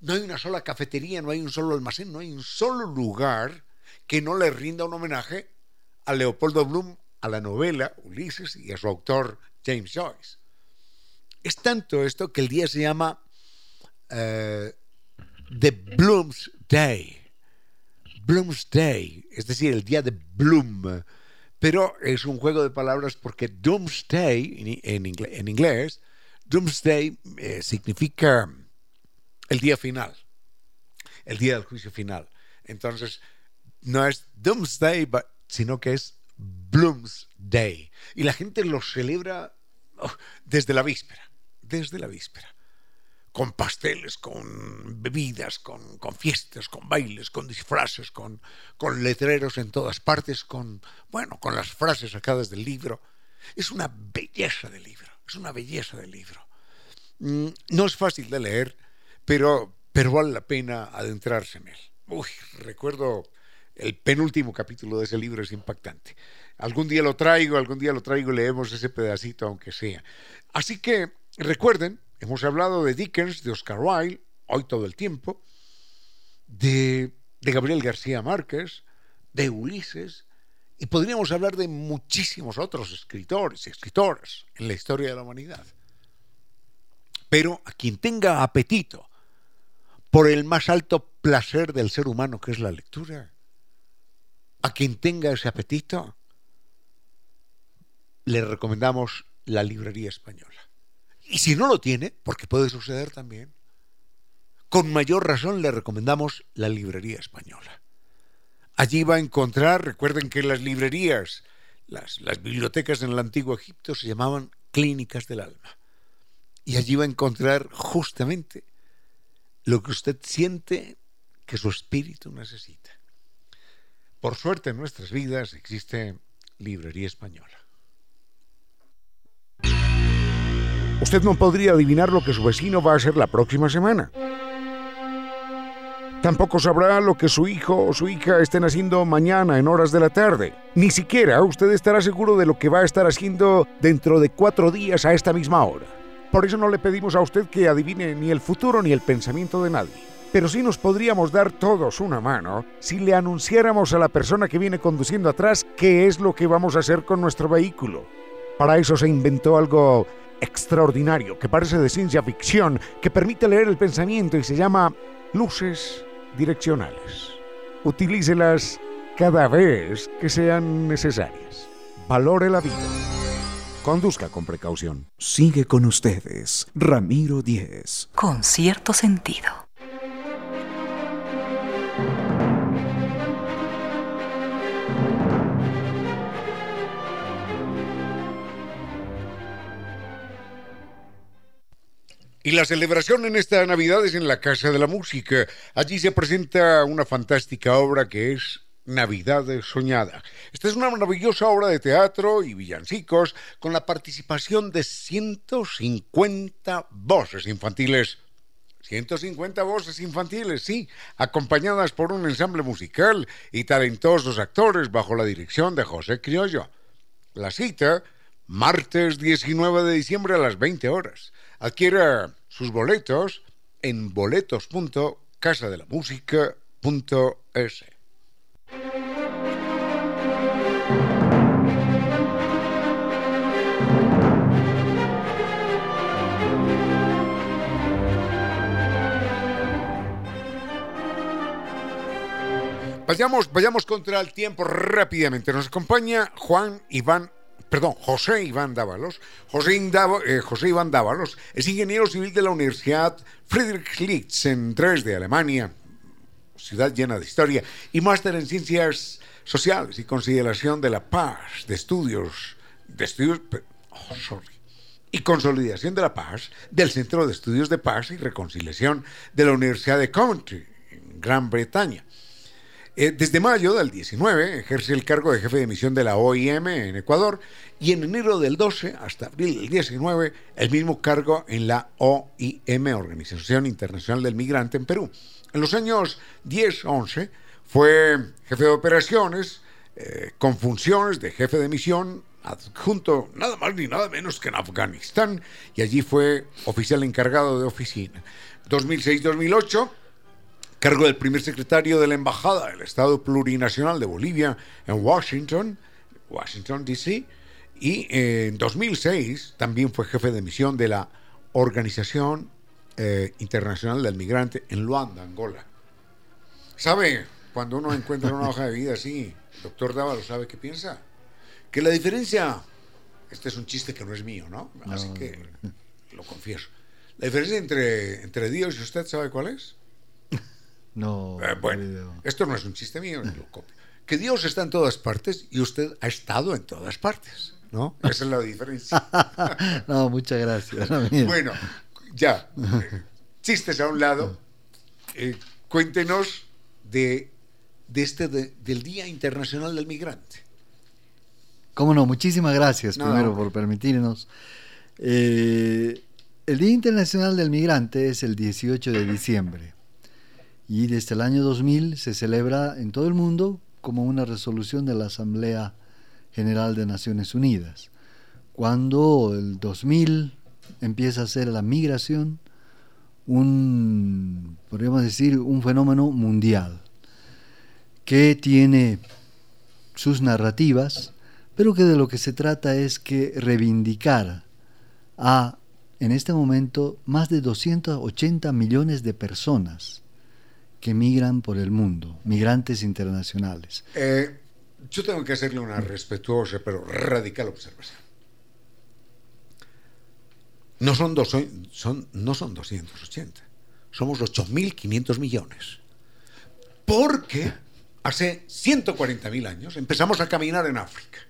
no hay una sola cafetería, no hay un solo almacén, no hay un solo lugar que no le rinda un homenaje a Leopoldo Bloom, a la novela Ulises y a su autor James Joyce. Es tanto esto que el día se llama eh, The Bloom's Day. Bloom's Day, es decir, el día de Bloom. Pero es un juego de palabras porque Doomsday en, en inglés, Doomsday eh, significa el día final, el día del juicio final. Entonces, no es Doomsday, sino que es Bloomsday. Y la gente lo celebra oh, desde la víspera, desde la víspera. Con pasteles, con bebidas, con, fiestas, con bailes, con disfraces, con, con letreros en todas partes, con, bueno, con las frases sacadas del libro. Es una belleza de libro, es una belleza de libro. Mm, no es fácil de leer, pero, pero vale la pena adentrarse en él. Uy, recuerdo el penúltimo capítulo de ese libro es impactante. Algún día lo traigo, algún día lo traigo y leemos ese pedacito, aunque sea. Así que recuerden, hemos hablado de Dickens, de Oscar Wilde, hoy todo el tiempo, de, de Gabriel García Márquez, de Ulises, y podríamos hablar de muchísimos otros escritores y escritoras en la historia de la humanidad. Pero a quien tenga apetito por el más alto placer del ser humano, que es la lectura, a quien tenga ese apetito, le recomendamos la librería española. Y si no lo tiene, porque puede suceder también, con mayor razón le recomendamos la librería española. Allí va a encontrar, recuerden que las librerías, las, las bibliotecas en el antiguo Egipto se llamaban clínicas del alma. Y allí va a encontrar justamente lo que usted siente que su espíritu necesita. Por suerte en nuestras vidas existe Librería Española. Usted no podría adivinar lo que su vecino va a hacer la próxima semana. Tampoco sabrá lo que su hijo o su hija estén haciendo mañana en horas de la tarde. Ni siquiera usted estará seguro de lo que va a estar haciendo dentro de cuatro días a esta misma hora. Por eso no le pedimos a usted que adivine ni el futuro ni el pensamiento de nadie pero sí nos podríamos dar todos una mano si le anunciáramos a la persona que viene conduciendo atrás qué es lo que vamos a hacer con nuestro vehículo. Para eso se inventó algo extraordinario que parece de ciencia ficción, que permite leer el pensamiento y se llama luces direccionales. Utilícelas cada vez que sean necesarias. Valore la vida. Conduzca con precaución. Sigue con ustedes, Ramiro Díez. Con cierto sentido. Y la celebración en esta Navidad es en la Casa de la Música. Allí se presenta una fantástica obra que es Navidad Soñada. Esta es una maravillosa obra de teatro y villancicos con la participación de 150 voces infantiles. 150 voces infantiles, sí, acompañadas por un ensamble musical y talentosos actores bajo la dirección de José Criollo. La cita, martes 19 de diciembre a las 20 horas. Adquiera sus boletos en boletos.casadelamusica.es. Vayamos, vayamos contra el tiempo rápidamente. Nos acompaña Juan Iván perdón, José Iván Dávalos. José, eh, José, Iván Dávalos es ingeniero civil de la Universidad Friedrich en Dresde, Alemania, ciudad llena de historia, y máster en ciencias sociales y consideración de la paz, de estudios, de estudios, oh, sorry, y consolidación de la paz del Centro de Estudios de Paz y Reconciliación de la Universidad de Coventry, en Gran Bretaña. Eh, desde mayo del 19 ejerce el cargo de jefe de misión de la OIM en Ecuador y en enero del 12 hasta abril del 19 el mismo cargo en la OIM, Organización Internacional del Migrante en Perú. En los años 10-11 fue jefe de operaciones eh, con funciones de jefe de misión adjunto nada más ni nada menos que en Afganistán y allí fue oficial encargado de oficina. 2006-2008 cargo del primer secretario de la Embajada del Estado Plurinacional de Bolivia en Washington, Washington, D.C., y en 2006 también fue jefe de misión de la Organización eh, Internacional del Migrante en Luanda, Angola. ¿Sabe? Cuando uno encuentra una hoja de vida así, doctor Dávalo, ¿sabe qué piensa? Que la diferencia, este es un chiste que no es mío, ¿no? Así que lo confieso. La diferencia entre, entre Dios y usted, ¿sabe cuál es? No. Eh, bueno, esto no es un chiste mío, lo copio. Que Dios está en todas partes y usted ha estado en todas partes, ¿no? Esa es la diferencia. no, muchas gracias. bueno, ya. Chistes a un lado. Eh, cuéntenos de, de este del Día Internacional del Migrante. Cómo no, muchísimas gracias primero por permitirnos. Eh, el Día Internacional del Migrante es el 18 de diciembre y desde el año 2000 se celebra en todo el mundo como una resolución de la Asamblea General de Naciones Unidas. Cuando el 2000 empieza a ser la migración un, podríamos decir, un fenómeno mundial que tiene sus narrativas, pero que de lo que se trata es que reivindicar a, en este momento, más de 280 millones de personas que migran por el mundo, migrantes internacionales. Eh, yo tengo que hacerle una respetuosa pero radical observación. No son, dos, son, no son 280, somos 8.500 millones. Porque hace 140.000 años empezamos a caminar en África.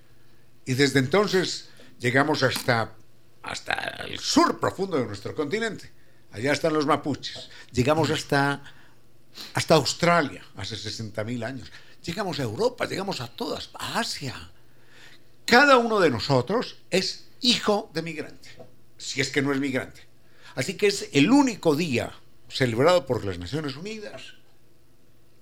Y desde entonces llegamos hasta, hasta el sur profundo de nuestro continente. Allá están los mapuches. Llegamos hasta hasta Australia hace 60.000 años. Llegamos a Europa, llegamos a todas, a Asia. Cada uno de nosotros es hijo de migrante, si es que no es migrante. Así que es el único día celebrado por las Naciones Unidas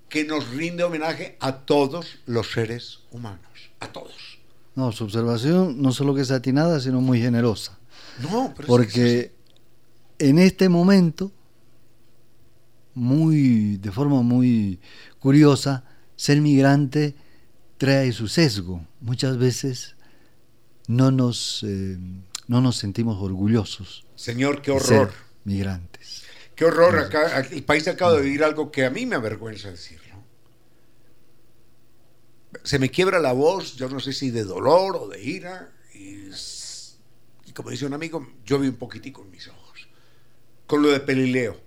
que nos rinde homenaje a todos los seres humanos, a todos. No, su observación no solo que es atinada, sino muy generosa. No, pero porque en este momento muy, de forma muy curiosa, ser migrante trae su sesgo. Muchas veces no nos, eh, no nos sentimos orgullosos. Señor, qué horror. migrantes. Qué horror. Acá, el país acaba de vivir algo que a mí me avergüenza decirlo. se me quiebra la voz, yo no sé si de dolor o de ira, y, y como dice un amigo, yo vi un poquitico en mis ojos, con lo de Pelileo.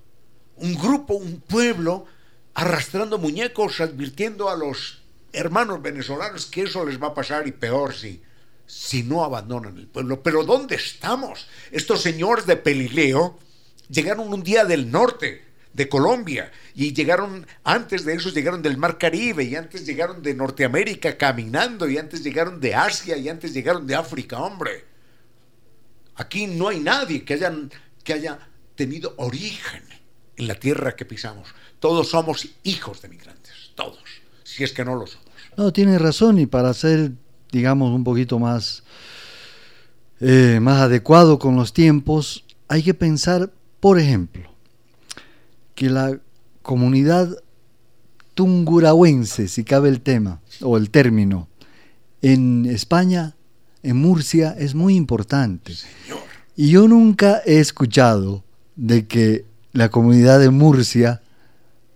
Un grupo, un pueblo, arrastrando muñecos, advirtiendo a los hermanos venezolanos que eso les va a pasar y peor si, si no abandonan el pueblo. Pero ¿dónde estamos? Estos señores de Pelileo llegaron un día del norte de Colombia y llegaron, antes de eso llegaron del Mar Caribe y antes llegaron de Norteamérica caminando y antes llegaron de Asia y antes llegaron de África, hombre. Aquí no hay nadie que, hayan, que haya tenido origen en la tierra que pisamos. Todos somos hijos de migrantes, todos, si es que no lo somos. No, tiene razón y para ser, digamos, un poquito más, eh, más adecuado con los tiempos, hay que pensar, por ejemplo, que la comunidad tungurahuense, si cabe el tema o el término, en España, en Murcia, es muy importante. Y yo nunca he escuchado de que la comunidad de Murcia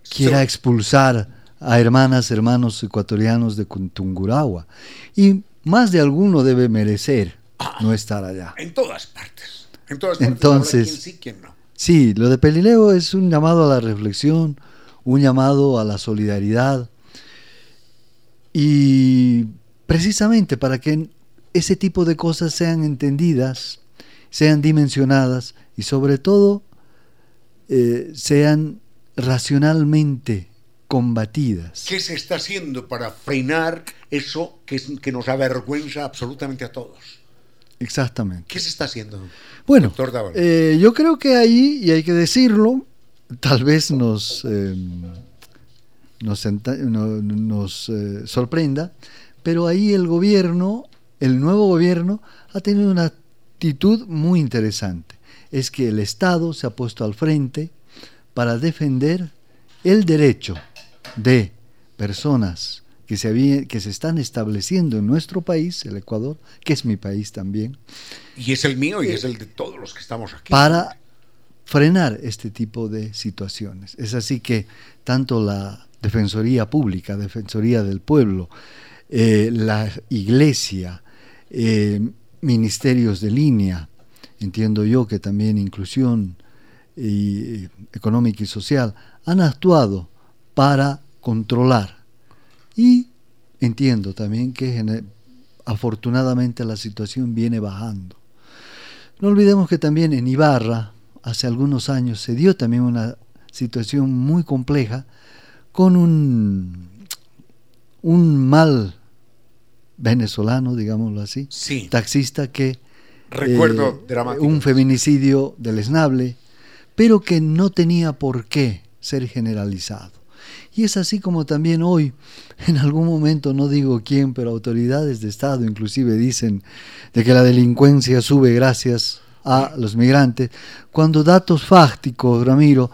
quiera expulsar a hermanas, hermanos ecuatorianos de Tungurahua. Y más de alguno debe merecer ah, no estar allá. En todas partes. En todas partes. Entonces, sí, no. Sí, lo de Pelileo es un llamado a la reflexión, un llamado a la solidaridad y precisamente para que ese tipo de cosas sean entendidas, sean dimensionadas y sobre todo eh, sean racionalmente combatidas. ¿Qué se está haciendo para frenar eso que, que nos avergüenza absolutamente a todos? Exactamente. ¿Qué se está haciendo? Bueno, eh, yo creo que ahí, y hay que decirlo, tal vez nos, eh, nos, nos eh, sorprenda, pero ahí el gobierno, el nuevo gobierno, ha tenido una actitud muy interesante. Es que el Estado se ha puesto al frente para defender el derecho de personas que se, que se están estableciendo en nuestro país, el Ecuador, que es mi país también. Y es el mío y es el de todos los que estamos aquí. Para frenar este tipo de situaciones. Es así que tanto la Defensoría Pública, Defensoría del Pueblo, eh, la Iglesia, eh, ministerios de línea, entiendo yo que también inclusión y, económica y social, han actuado para controlar y entiendo también que afortunadamente la situación viene bajando. No olvidemos que también en Ibarra, hace algunos años, se dio también una situación muy compleja con un, un mal venezolano, digámoslo así, taxista que... Recuerdo eh, Un feminicidio deleznable, pero que no tenía por qué ser generalizado. Y es así como también hoy, en algún momento, no digo quién, pero autoridades de Estado inclusive dicen de que la delincuencia sube gracias a los migrantes, cuando datos fácticos, Ramiro,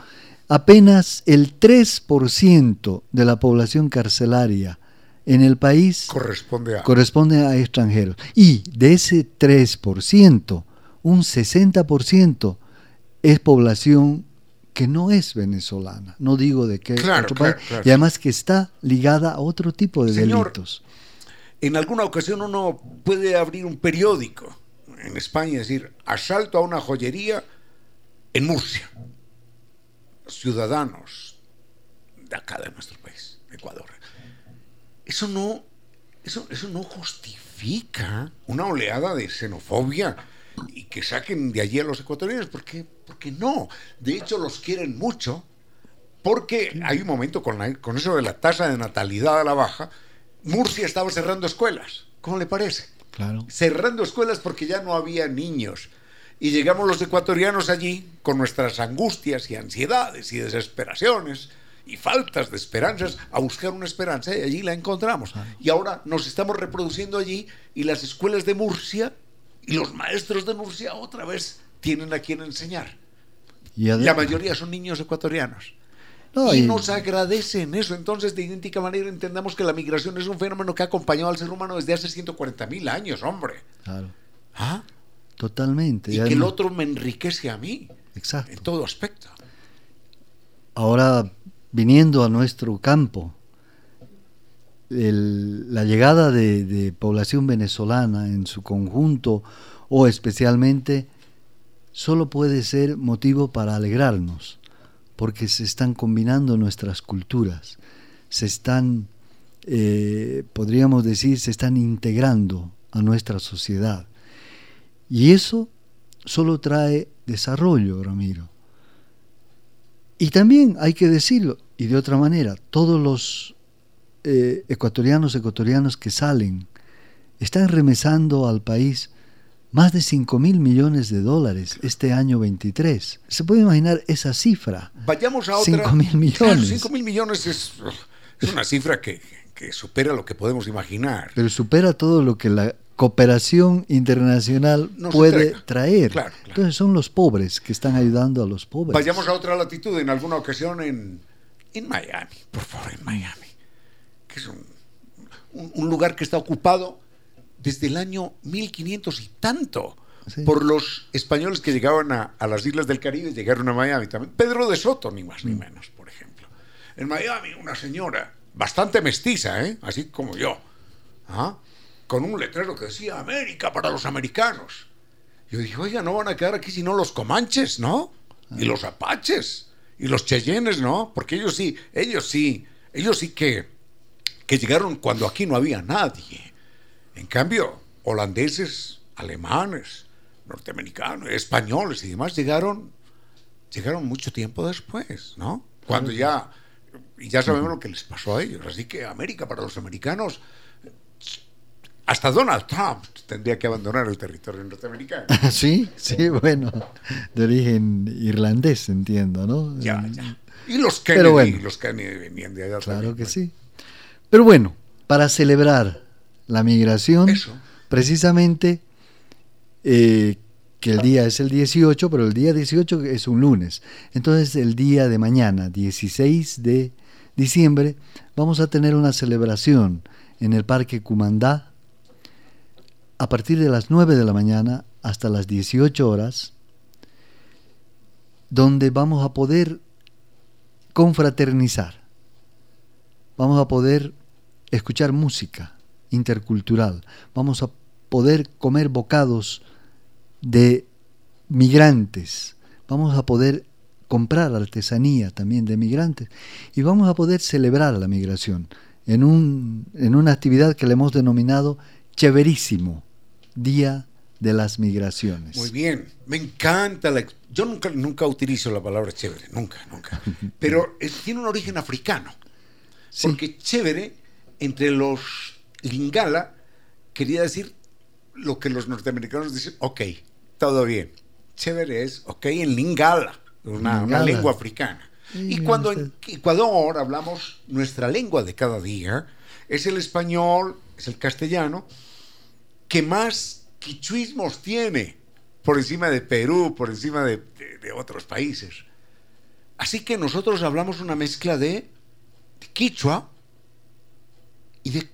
apenas el 3% de la población carcelaria en el país corresponde a, corresponde a extranjeros. Y de ese 3%, un 60% es población que no es venezolana, no digo de qué otro país, y además que está ligada a otro tipo de delitos. En alguna ocasión uno puede abrir un periódico en España y decir, asalto a una joyería en Murcia. Ciudadanos de acá de nuestro país, Ecuador. Eso no, eso, eso no justifica una oleada de xenofobia y que saquen de allí a los ecuatorianos, porque, porque no. De hecho, los quieren mucho, porque hay un momento con, con eso de la tasa de natalidad a la baja, Murcia estaba cerrando escuelas. ¿Cómo le parece? Claro. Cerrando escuelas porque ya no había niños. Y llegamos los ecuatorianos allí con nuestras angustias y ansiedades y desesperaciones y faltas de esperanzas a buscar una esperanza y allí la encontramos. Y ahora nos estamos reproduciendo allí y las escuelas de Murcia y los maestros de Murcia otra vez tienen a quien enseñar. Y la mayoría son niños ecuatorianos. y, nos agradecen eso. Entonces, de idéntica manera, entendamos que la migración es un fenómeno que ha acompañado al ser humano desde hace 140 mil años, hombre. Claro. ¿Ah? Totalmente. Y, que el otro me enriquece a mí. Exacto. En todo aspecto. Ahora, viniendo a nuestro campo, la llegada de, población venezolana en su conjunto o especialmente solo puede ser motivo para alegrarnos, porque se están combinando nuestras culturas, se están, eh, podríamos decir, se están integrando a nuestra sociedad. Y eso solo trae desarrollo, Ramiro. Y también hay que decirlo, y de otra manera, todos los eh, ecuatorianos, ecuatorianos que salen, están remesando al país más de 5 mil millones de dólares este año 23. ¿Se puede imaginar esa cifra? Vayamos a otra. 5 mil millones. 5 mil millones es, es una cifra que, que supera lo que podemos imaginar. Pero supera todo lo que la cooperación internacional puede traer. Entonces son los pobres que están ayudando a los pobres. Vayamos a otra latitud, en alguna ocasión en, en Miami, por favor, en Miami, que es un, un, lugar que está ocupado desde el año 1500 y tanto por los españoles que llegaban a, a, las islas del Caribe, llegaron a Miami también. Pedro de Soto, ni más ni mm. menos, por ejemplo. En Miami, una señora bastante mestiza, ¿eh? así como yo. ¿ah? Con un letrero que decía América para los americanos. Yo dije, oiga, no van a quedar aquí sino los comanches, ¿no? Y los apaches, y los cheyennes, ¿no? Porque ellos sí, ellos sí, ellos sí que, que llegaron cuando aquí no había nadie. En cambio, holandeses, alemanes, norteamericanos, españoles y demás llegaron, llegaron mucho tiempo después, ¿no? Cuando ya, y ya sabemos lo que les pasó a ellos. Así que América para los americanos hasta Donald Trump tendría que abandonar el territorio norteamericano. sí, sí, bueno, de origen irlandés, entiendo, ¿no? Ya, ya. Y los Kennedy, los Kennedy venían de allá Claro que sí. Pero bueno, para celebrar la migración, precisamente eh, que el día es el 18, pero el día 18 es un lunes. Entonces el día de mañana, 16 de diciembre, vamos a tener una celebración en el Parque Cumandá a partir de las 9 de la mañana hasta las 18 horas, donde vamos a poder confraternizar, vamos a poder escuchar música intercultural, vamos a poder comer bocados de migrantes, vamos a poder comprar artesanía también de migrantes. Y vamos a poder celebrar la migración en, un, en una actividad que le hemos denominado Chéverísimo, Día de las Migraciones. Muy bien, me encanta la... Yo nunca, nunca utilizo la palabra chévere, nunca, nunca. Pero tiene un origen africano. Porque chévere, entre los lingala, quería decir lo que los norteamericanos dicen, ok, todo bien. Chévere es, ok, en lingala, una, una lengua africana. y cuando en Ecuador hablamos nuestra lengua de cada día, es el español, es el castellano, que más quichuismos tiene por encima de Perú, por encima de, otros países. Así que nosotros hablamos una mezcla de, quichua y de,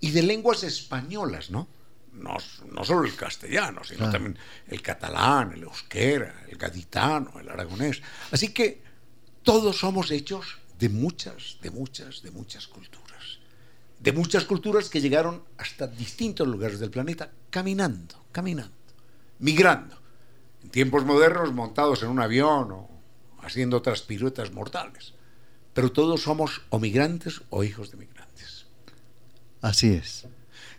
y de lenguas españolas, ¿no? ¿no? No, solo el castellano, sino también el catalán, el euskera, el gaditano, el aragonés. Así que todos somos hechos de muchas, de muchas, de muchas culturas de muchas culturas que llegaron hasta distintos lugares del planeta caminando, caminando, migrando. En tiempos modernos montados en un avión o haciendo otras piruetas mortales. Pero todos somos o migrantes o hijos de migrantes. Así es.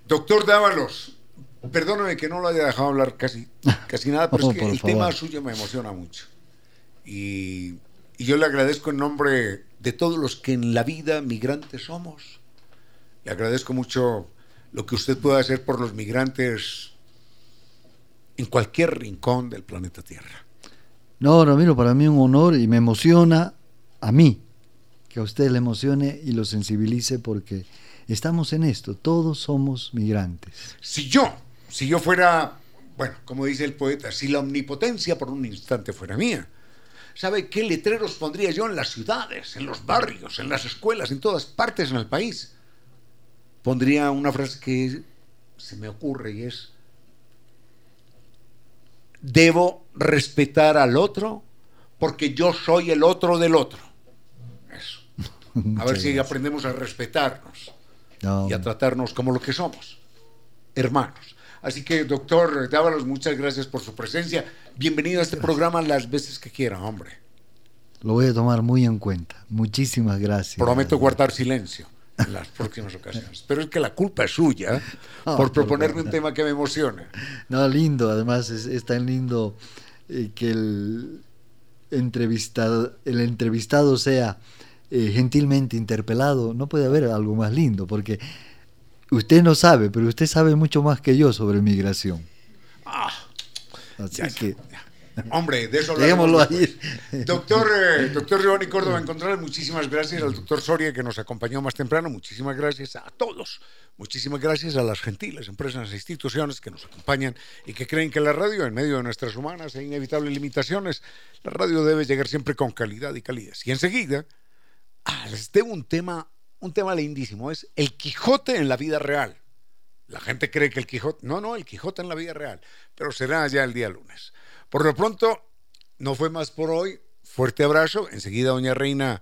Doctor Dávalos, perdóname que no lo haya dejado hablar casi, casi nada, pero es que el tema suyo me emociona mucho. Y, y yo le agradezco en nombre de todos los que en la vida migrantes somos le agradezco mucho lo que usted pueda hacer por los migrantes en cualquier rincón del planeta Tierra. No, Ramiro, para mí un honor y me emociona a mí que a usted le emocione y lo sensibilice porque estamos en esto, todos somos migrantes. Si yo, si yo fuera, bueno, como dice el poeta, si la omnipotencia por un instante fuera mía, ¿sabe qué letreros pondría yo en las ciudades, en los barrios, en las escuelas, en todas partes en el país? Pondría una frase que se me ocurre y es, debo respetar al otro porque yo soy el otro del otro. Eso. A ver si aprendemos a respetarnos. y a tratarnos como lo que somos, hermanos. Así que, doctor Dávalos, muchas gracias por su presencia. Bienvenido a este programa las veces que quiera, hombre. Lo voy a tomar muy en cuenta. Muchísimas gracias. Prometo guardar silencio en las próximas ocasiones. Pero es que la culpa es suya por proponerme un tema que me emociona. No, lindo. Además, es, tan lindo eh, que el entrevistado, el entrevistado sea eh, gentilmente interpelado. No puede haber algo más lindo, porque usted no sabe, pero usted sabe mucho más que yo sobre migración. Ah, Así que... Hombre, de eso lo ahí. Doctor, eh, doctor Giovanni Córdoba encontrar muchísimas gracias al doctor Soria que nos acompañó más temprano, muchísimas gracias a todos, muchísimas gracias a las gentiles empresas e instituciones que nos acompañan y que creen que la radio, en medio de nuestras humanas e inevitables limitaciones, la radio debe llegar siempre con calidad y calidez. Y enseguida, ah, les tengo un tema, un tema lindísimo, es el Quijote en la vida real. La gente cree que el Quijote, no, no, el Quijote en la vida real, pero será ya el día lunes. Por lo pronto, no fue más por hoy. Fuerte abrazo. Enseguida, Doña Reina,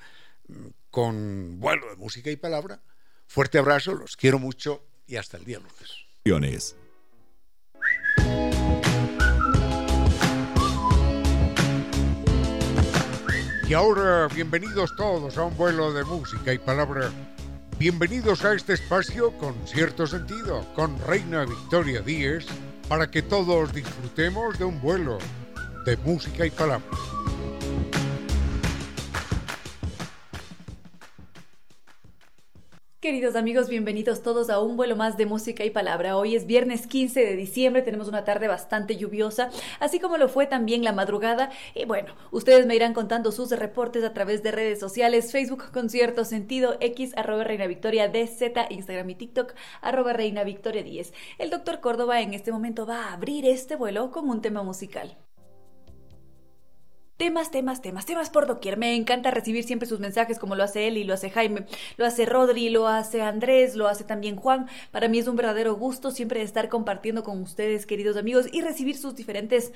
con vuelo de música y palabra. Fuerte abrazo, los quiero mucho y hasta el día lunes. Y ahora, bienvenidos todos a un vuelo de música y palabra. Bienvenidos a este espacio con cierto sentido, con Reina Victoria Díez para que todos disfrutemos de un vuelo de música y palabras. Queridos amigos, bienvenidos todos a un vuelo más de música y palabra. Hoy es viernes 15 de diciembre, tenemos una tarde bastante lluviosa, así como lo fue también la madrugada. Y bueno, ustedes me irán contando sus reportes a través de redes sociales, Facebook con cierto sentido, X arroba Reina Victoria DZ, Instagram y TikTok arroba Reina Victoria 10. El doctor Córdoba en este momento va a abrir este vuelo con un tema musical. Temas, temas, temas, temas por doquier. Me encanta recibir siempre sus mensajes como lo hace él y lo hace Jaime, lo hace Rodri, lo hace Andrés, lo hace también Juan. Para mí es un verdadero gusto siempre estar compartiendo con ustedes, queridos amigos, y recibir sus diferentes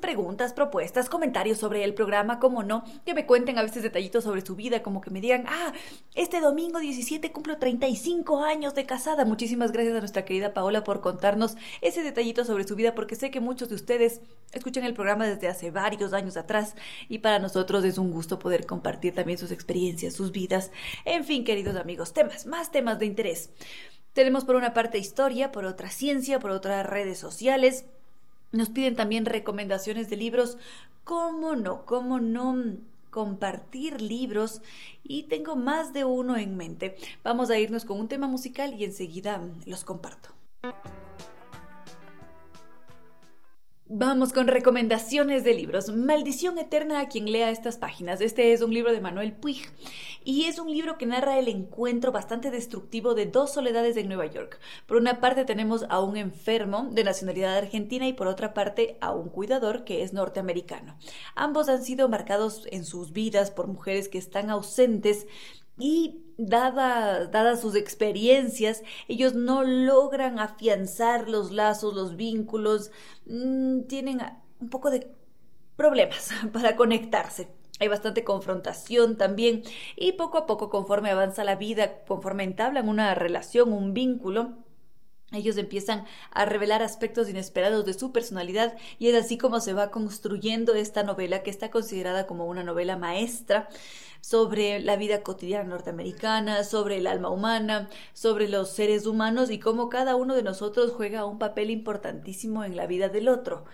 preguntas, propuestas, comentarios sobre el programa, como no, que me cuenten a veces detallitos sobre su vida, como que me digan, ah, este domingo 17 cumplo 35 años de casada. Muchísimas gracias a nuestra querida Paola por contarnos ese detallito sobre su vida, porque sé que muchos de ustedes escuchan el programa desde hace varios años atrás y para nosotros es un gusto poder compartir también sus experiencias, sus vidas. En fin, queridos amigos, temas, más temas de interés. Tenemos por una parte historia, por otra ciencia, por otras redes sociales. Nos piden también recomendaciones de libros. ¿Cómo no? ¿Cómo no? compartir libros y tengo más de uno en mente. Vamos a irnos con un tema musical y enseguida los comparto. Vamos con recomendaciones de libros. Maldición eterna a quien lea estas páginas. Este es un libro de Manuel Puig y es un libro que narra el encuentro bastante destructivo de dos soledades en Nueva York. Por una parte tenemos a un enfermo de nacionalidad argentina y por otra parte a un cuidador que es norteamericano. Ambos han sido marcados en sus vidas por mujeres que están ausentes y dadas sus experiencias, ellos no logran afianzar los lazos, los vínculos, mm, tienen un poco de problemas para conectarse. Hay bastante confrontación también y poco a poco conforme avanza la vida, conforme entablan una relación, un vínculo, ellos empiezan a revelar aspectos inesperados de su personalidad y es así como se va construyendo esta novela que está considerada como una novela maestra sobre la vida cotidiana norteamericana, sobre el alma humana, sobre los seres humanos y cómo cada uno de nosotros juega un papel importantísimo en la vida del otro.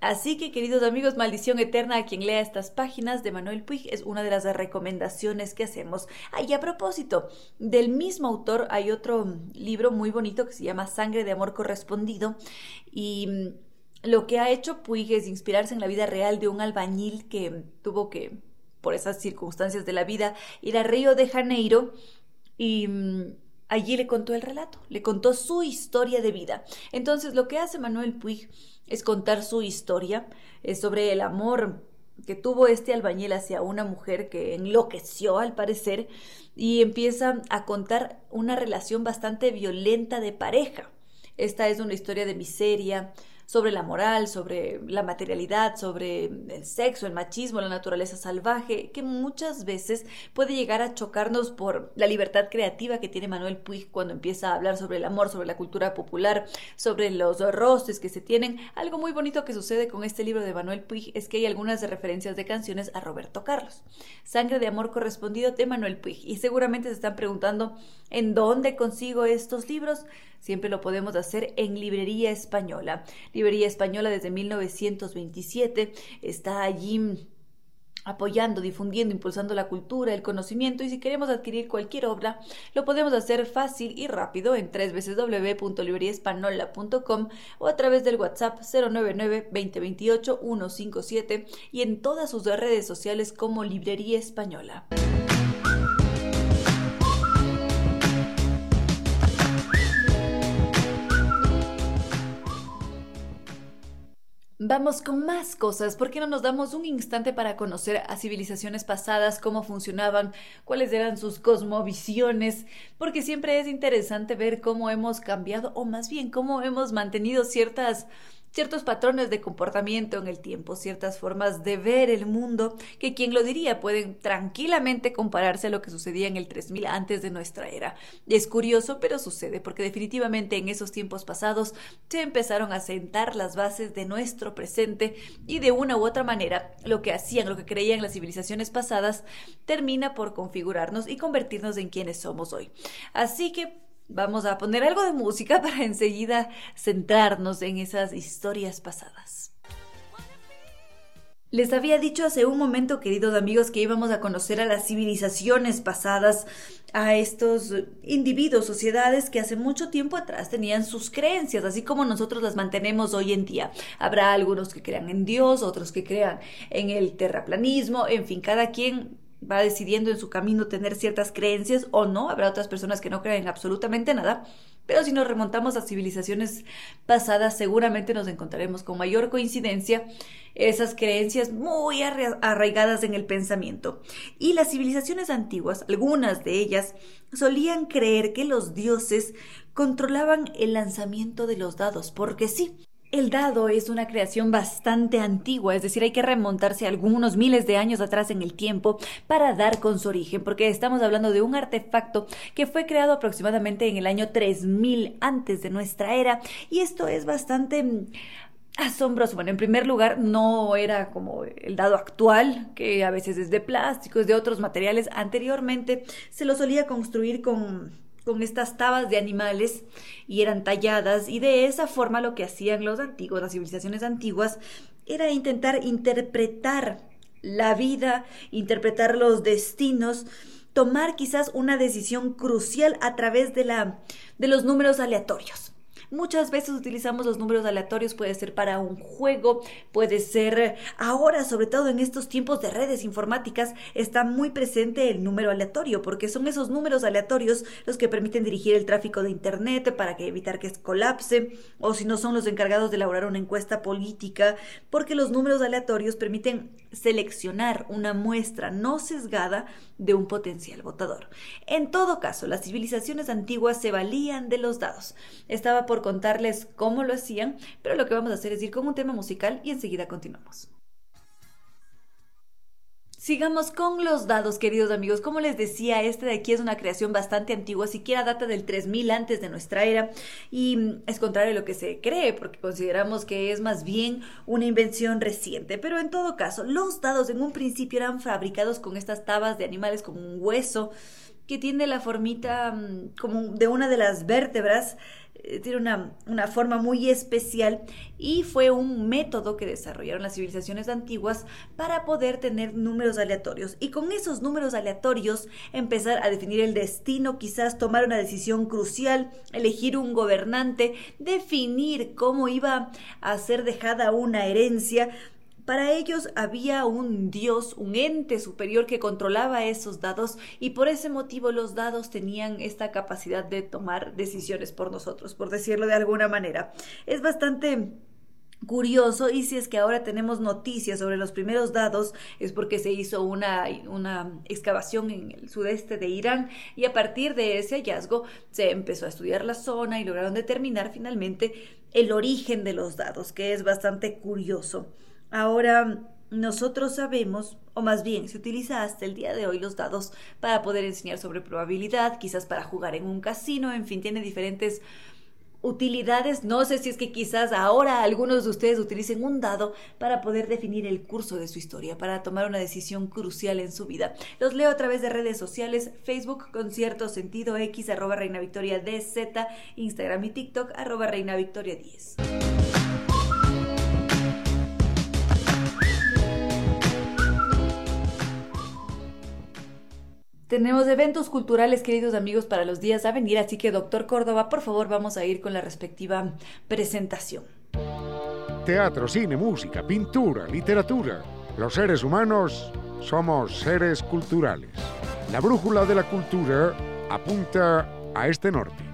Así que, queridos amigos, Maldición Eterna, a quien lea estas páginas de Manuel Puig, es una de las recomendaciones que hacemos. Ah, y a propósito, del mismo autor hay otro libro muy bonito que se llama Sangre de Amor Correspondido y mm, lo que ha hecho Puig es inspirarse en la vida real de un albañil que tuvo que, por esas circunstancias de la vida, ir a Río de Janeiro y mm, allí le contó el relato, le contó su historia de vida. Entonces, lo que hace Manuel Puig es contar su historia, sobre el amor que tuvo este albañil hacia una mujer que enloqueció al parecer y empieza a contar una relación bastante violenta de pareja. Esta es una historia de miseria, sobre la moral, sobre la materialidad, sobre el sexo, el machismo, la naturaleza salvaje, que muchas veces puede llegar a chocarnos por la libertad creativa que tiene Manuel Puig cuando empieza a hablar sobre el amor, sobre la cultura popular, sobre los rostros que se tienen. Algo muy bonito que sucede con este libro de Manuel Puig es que hay algunas referencias de canciones a Roberto Carlos. Sangre de amor correspondido de Manuel Puig. Y seguramente se están preguntando en dónde consigo estos libros. Siempre lo podemos hacer en Librería Española. Librería Española desde 1927 está allí apoyando, difundiendo, impulsando la cultura, el conocimiento y si queremos adquirir cualquier obra, lo podemos hacer fácil y rápido en www.libreriaespanola.com o a través del WhatsApp 099 2028 157 y en todas sus redes sociales como Librería Española. Vamos con más cosas. ¿Por qué no nos damos un instante para conocer a civilizaciones pasadas, cómo funcionaban, cuáles eran sus cosmovisiones? Porque siempre es interesante ver cómo hemos cambiado o más bien cómo hemos mantenido ciertas ciertos patrones de comportamiento en el tiempo, ciertas formas de ver el mundo, que quien lo diría pueden tranquilamente compararse a lo que sucedía en el 3000 antes de nuestra era. Es curioso, pero sucede, porque definitivamente en esos tiempos pasados se empezaron a sentar las bases de nuestro presente y de una u otra manera lo que hacían, lo que creían las civilizaciones pasadas, termina por configurarnos y convertirnos en quienes somos hoy. Así que Vamos a poner algo de música para enseguida centrarnos en esas historias pasadas. Les había dicho hace un momento, queridos amigos, que íbamos a conocer a las civilizaciones pasadas, a estos individuos, sociedades que hace mucho tiempo atrás tenían sus creencias, así como nosotros las mantenemos hoy en día. Habrá algunos que crean en Dios, otros que crean en el terraplanismo, en fin, cada quien va decidiendo en su camino tener ciertas creencias o no, habrá otras personas que no creen absolutamente nada, pero si nos remontamos a civilizaciones pasadas seguramente nos encontraremos con mayor coincidencia esas creencias muy arraigadas en el pensamiento. Y las civilizaciones antiguas, algunas de ellas, solían creer que los dioses controlaban el lanzamiento de los dados, porque sí, el dado es una creación bastante antigua, es decir, hay que remontarse algunos miles de años atrás en el tiempo para dar con su origen, porque estamos hablando de un artefacto que fue creado aproximadamente en el año 3000 antes de nuestra era, y esto es bastante mm, asombroso. Bueno, en primer lugar, no era como el dado actual, que a veces es de plástico, es de otros materiales. Anteriormente se lo solía construir con con estas tabas de animales y eran talladas y de esa forma lo que hacían los antiguos, las civilizaciones antiguas, era intentar interpretar la vida, interpretar los destinos, tomar quizás una decisión crucial a través de la de los números aleatorios. Muchas veces utilizamos los números aleatorios, puede ser para un juego, puede ser ahora, sobre todo en estos tiempos de redes informáticas, está muy presente el número aleatorio, porque son esos números aleatorios los que permiten dirigir el tráfico de Internet para que evitar que colapse, o si no son los encargados de elaborar una encuesta política, porque los números aleatorios permiten seleccionar una muestra no sesgada de un potencial votador. En todo caso, las civilizaciones antiguas se valían de los dados. Estaba por contarles cómo lo hacían, pero lo que vamos a hacer es ir con un tema musical y enseguida continuamos. Sigamos con los dados, queridos amigos. Como les decía, este de aquí es una creación bastante antigua, siquiera data del 3000 antes de nuestra era y es contrario a lo que se cree, porque consideramos que es más bien una invención reciente. Pero en todo caso, los dados en un principio eran fabricados con estas tabas de animales con un hueso que tiene la formita mm, como de una de las vértebras tiene una, una, forma muy especial y fue un método que desarrollaron las civilizaciones antiguas para poder tener números aleatorios. Y con esos números aleatorios empezar a definir el destino, quizás tomar una decisión crucial, elegir un gobernante, definir cómo iba a ser dejada una herencia, para ellos había un dios, un ente superior que controlaba esos dados y por ese motivo los dados tenían esta capacidad de tomar decisiones por nosotros, por decirlo de alguna manera. Es bastante curioso y si es que ahora tenemos noticias sobre los primeros dados es porque se hizo una, una excavación en el sudeste de Irán y a partir de ese hallazgo se empezó a estudiar la zona y lograron determinar finalmente el origen de los dados, que es bastante curioso. Ahora nosotros sabemos, o más bien se utiliza hasta el día de hoy los dados para poder enseñar sobre probabilidad, quizás para jugar en un casino, en fin, tiene diferentes utilidades. No sé si es que quizás ahora algunos de ustedes utilicen un dado para poder definir el curso de su historia, para tomar una decisión crucial en su vida. Los leo a través de redes sociales, Facebook, Concierto Sentido X, arroba Reina Victoria DZ, Instagram y TikTok, arroba Reina Victoria 10. Tenemos eventos culturales, queridos amigos, para los días a venir, así que, doctor Córdoba, por favor, vamos a ir con la respectiva presentación. Teatro, cine, música, pintura, literatura. Los seres humanos somos seres culturales. La brújula de la cultura apunta a este norte.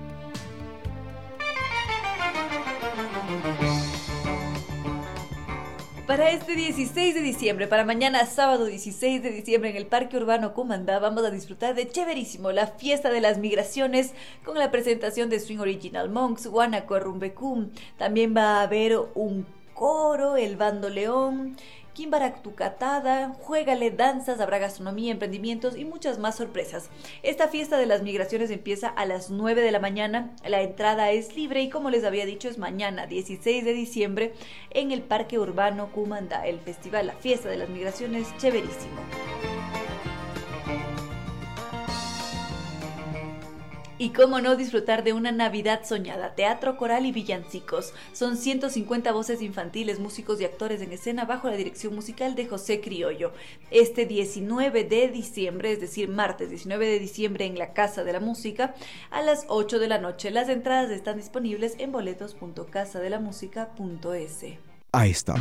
Para este 16 de diciembre, para mañana sábado 16 de diciembre en el Parque Urbano Cumandá, vamos a disfrutar de chéverísimo la fiesta de las migraciones con la presentación de Swing Original Monks, Guanaco Rumbecum. También va a haber un coro, el Bando León, Kimbaraktucatada, Juégale, danzas, habrá gastronomía, emprendimientos y muchas más sorpresas. Esta fiesta de las migraciones empieza a las 9 de la mañana, la entrada es libre y como les había dicho es mañana 16 de diciembre en el Parque Urbano Cumandá, el festival, la fiesta de las migraciones, chéverísimo. Y cómo no disfrutar de una Navidad soñada, teatro coral y villancicos. Son 150 voces infantiles, músicos y actores en escena bajo la dirección musical de José Criollo. Este 19 de diciembre, es decir, martes 19 de diciembre en la Casa de la Música, a las 8 de la noche. Las entradas están disponibles en boletos.casadelamusica.es. Ahí está.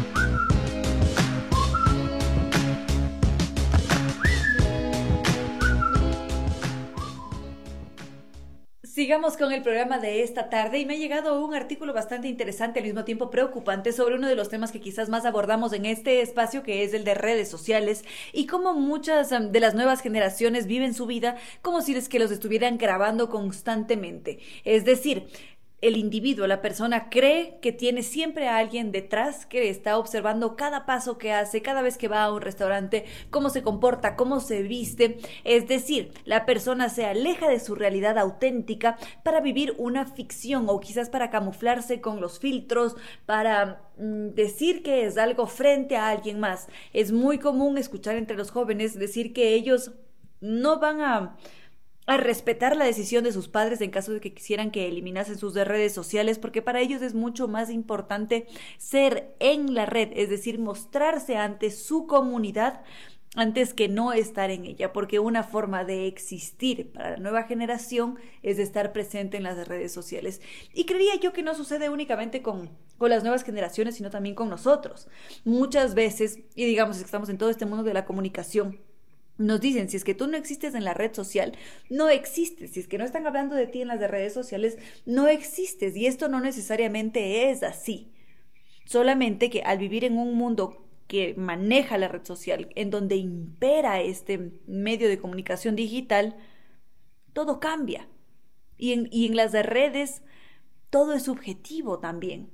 Sigamos con el programa de esta tarde y me ha llegado un artículo bastante interesante, al mismo tiempo preocupante, sobre uno de los temas que quizás más abordamos en este espacio, que es el de redes sociales y cómo muchas um, de las nuevas generaciones viven su vida como si es que los estuvieran grabando constantemente. Es decir, el individuo, la persona cree que tiene siempre a alguien detrás que está observando cada paso que hace, cada vez que va a un restaurante, cómo se comporta, cómo se viste. Es decir, la persona se aleja de su realidad auténtica para vivir una ficción o quizás para camuflarse con los filtros, para mm, decir que es algo frente a alguien más. Es muy común escuchar entre los jóvenes decir que ellos no van a a respetar la decisión de sus padres en caso de que quisieran que eliminasen sus redes sociales, porque para ellos es mucho más importante ser en la red, es decir, mostrarse ante su comunidad antes que no estar en ella, porque una forma de existir para la nueva generación es estar presente en las redes sociales. Y creía yo que no sucede únicamente con, con las nuevas generaciones, sino también con nosotros. Muchas veces, y digamos que estamos en todo este mundo de la comunicación, nos dicen, si es que tú no existes en la red social, no existes. Si es que no están hablando de ti en las redes sociales, no existes. Y esto no necesariamente es así. Solamente que al vivir en un mundo que maneja la red social, en donde impera este medio de comunicación digital, todo cambia. Y en, y en las redes, todo es subjetivo también.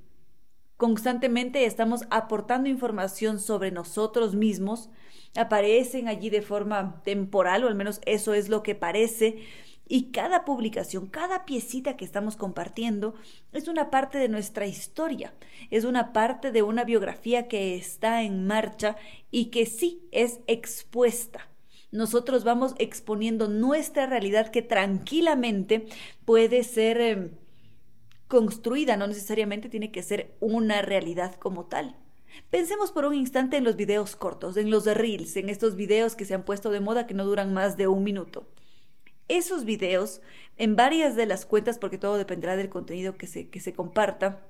Constantemente estamos aportando información sobre nosotros mismos, aparecen allí de forma temporal, o al menos eso es lo que parece, y cada publicación, cada piecita que estamos compartiendo es una parte de nuestra historia, es una parte de una biografía que está en marcha y que sí es expuesta. Nosotros vamos exponiendo nuestra realidad que tranquilamente puede ser... Em, construida, no necesariamente tiene que ser una realidad como tal. Pensemos por un instante en los videos cortos, en los de Reels, en estos videos que se han puesto de moda que no duran más de un minuto. Esos videos, en varias de las cuentas, porque todo dependerá del contenido que se, que se comparta,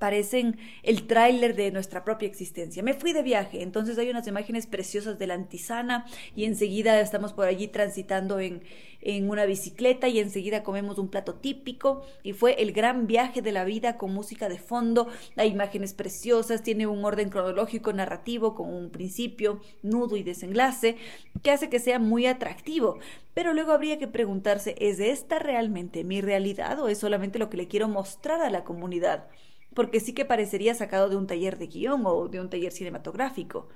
parecen el tráiler de nuestra propia existencia. Me fui de viaje, entonces hay unas imágenes preciosas de la antisana y enseguida estamos por allí transitando en, en una bicicleta y enseguida comemos un plato típico y fue el gran viaje de la vida con música de fondo, hay imágenes preciosas, tiene un orden cronológico narrativo con un principio, nudo y desenlace que hace que sea muy atractivo. Pero luego habría que preguntarse, ¿es esta realmente mi realidad o es solamente lo que le quiero mostrar a la comunidad? Porque sí que parecería sacado de un taller de guion o de un taller cinematográfico.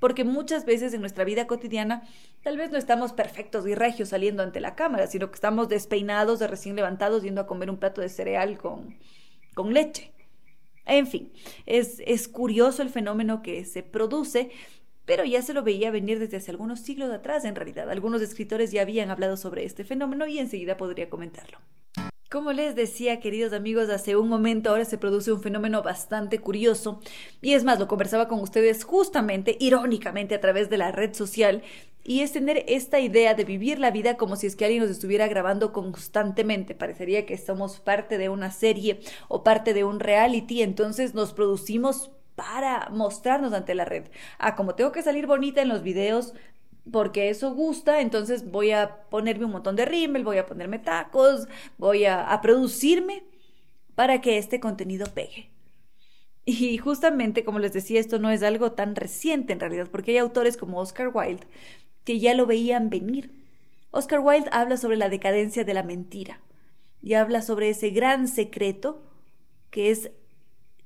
Porque muchas veces en nuestra vida cotidiana tal vez no estamos perfectos y regios saliendo ante la cámara, sino que estamos despeinados, de recién levantados, yendo a comer un plato de cereal con, con leche. En fin, es, es curioso el fenómeno que se produce, pero ya se lo veía venir desde hace algunos siglos atrás en realidad. Algunos escritores ya habían hablado sobre este fenómeno y enseguida podría comentarlo. Como les decía, queridos amigos, hace un momento ahora se produce un fenómeno bastante curioso y es más, lo conversaba con ustedes justamente, irónicamente, a través de la red social y es tener esta idea de vivir la vida como si es que alguien nos estuviera grabando constantemente. Parecería que somos parte de una serie o parte de un reality, entonces nos producimos para mostrarnos ante la red. Ah, como tengo que salir bonita en los videos, porque eso gusta, entonces voy a ponerme un montón de rímel, voy a ponerme tacos, voy a, a producirme para que este contenido pegue. Y justamente, como les decía, esto no es algo tan reciente en realidad, porque hay autores como Oscar Wilde que ya lo veían venir. Oscar Wilde habla sobre la decadencia de la mentira y habla sobre ese gran secreto que es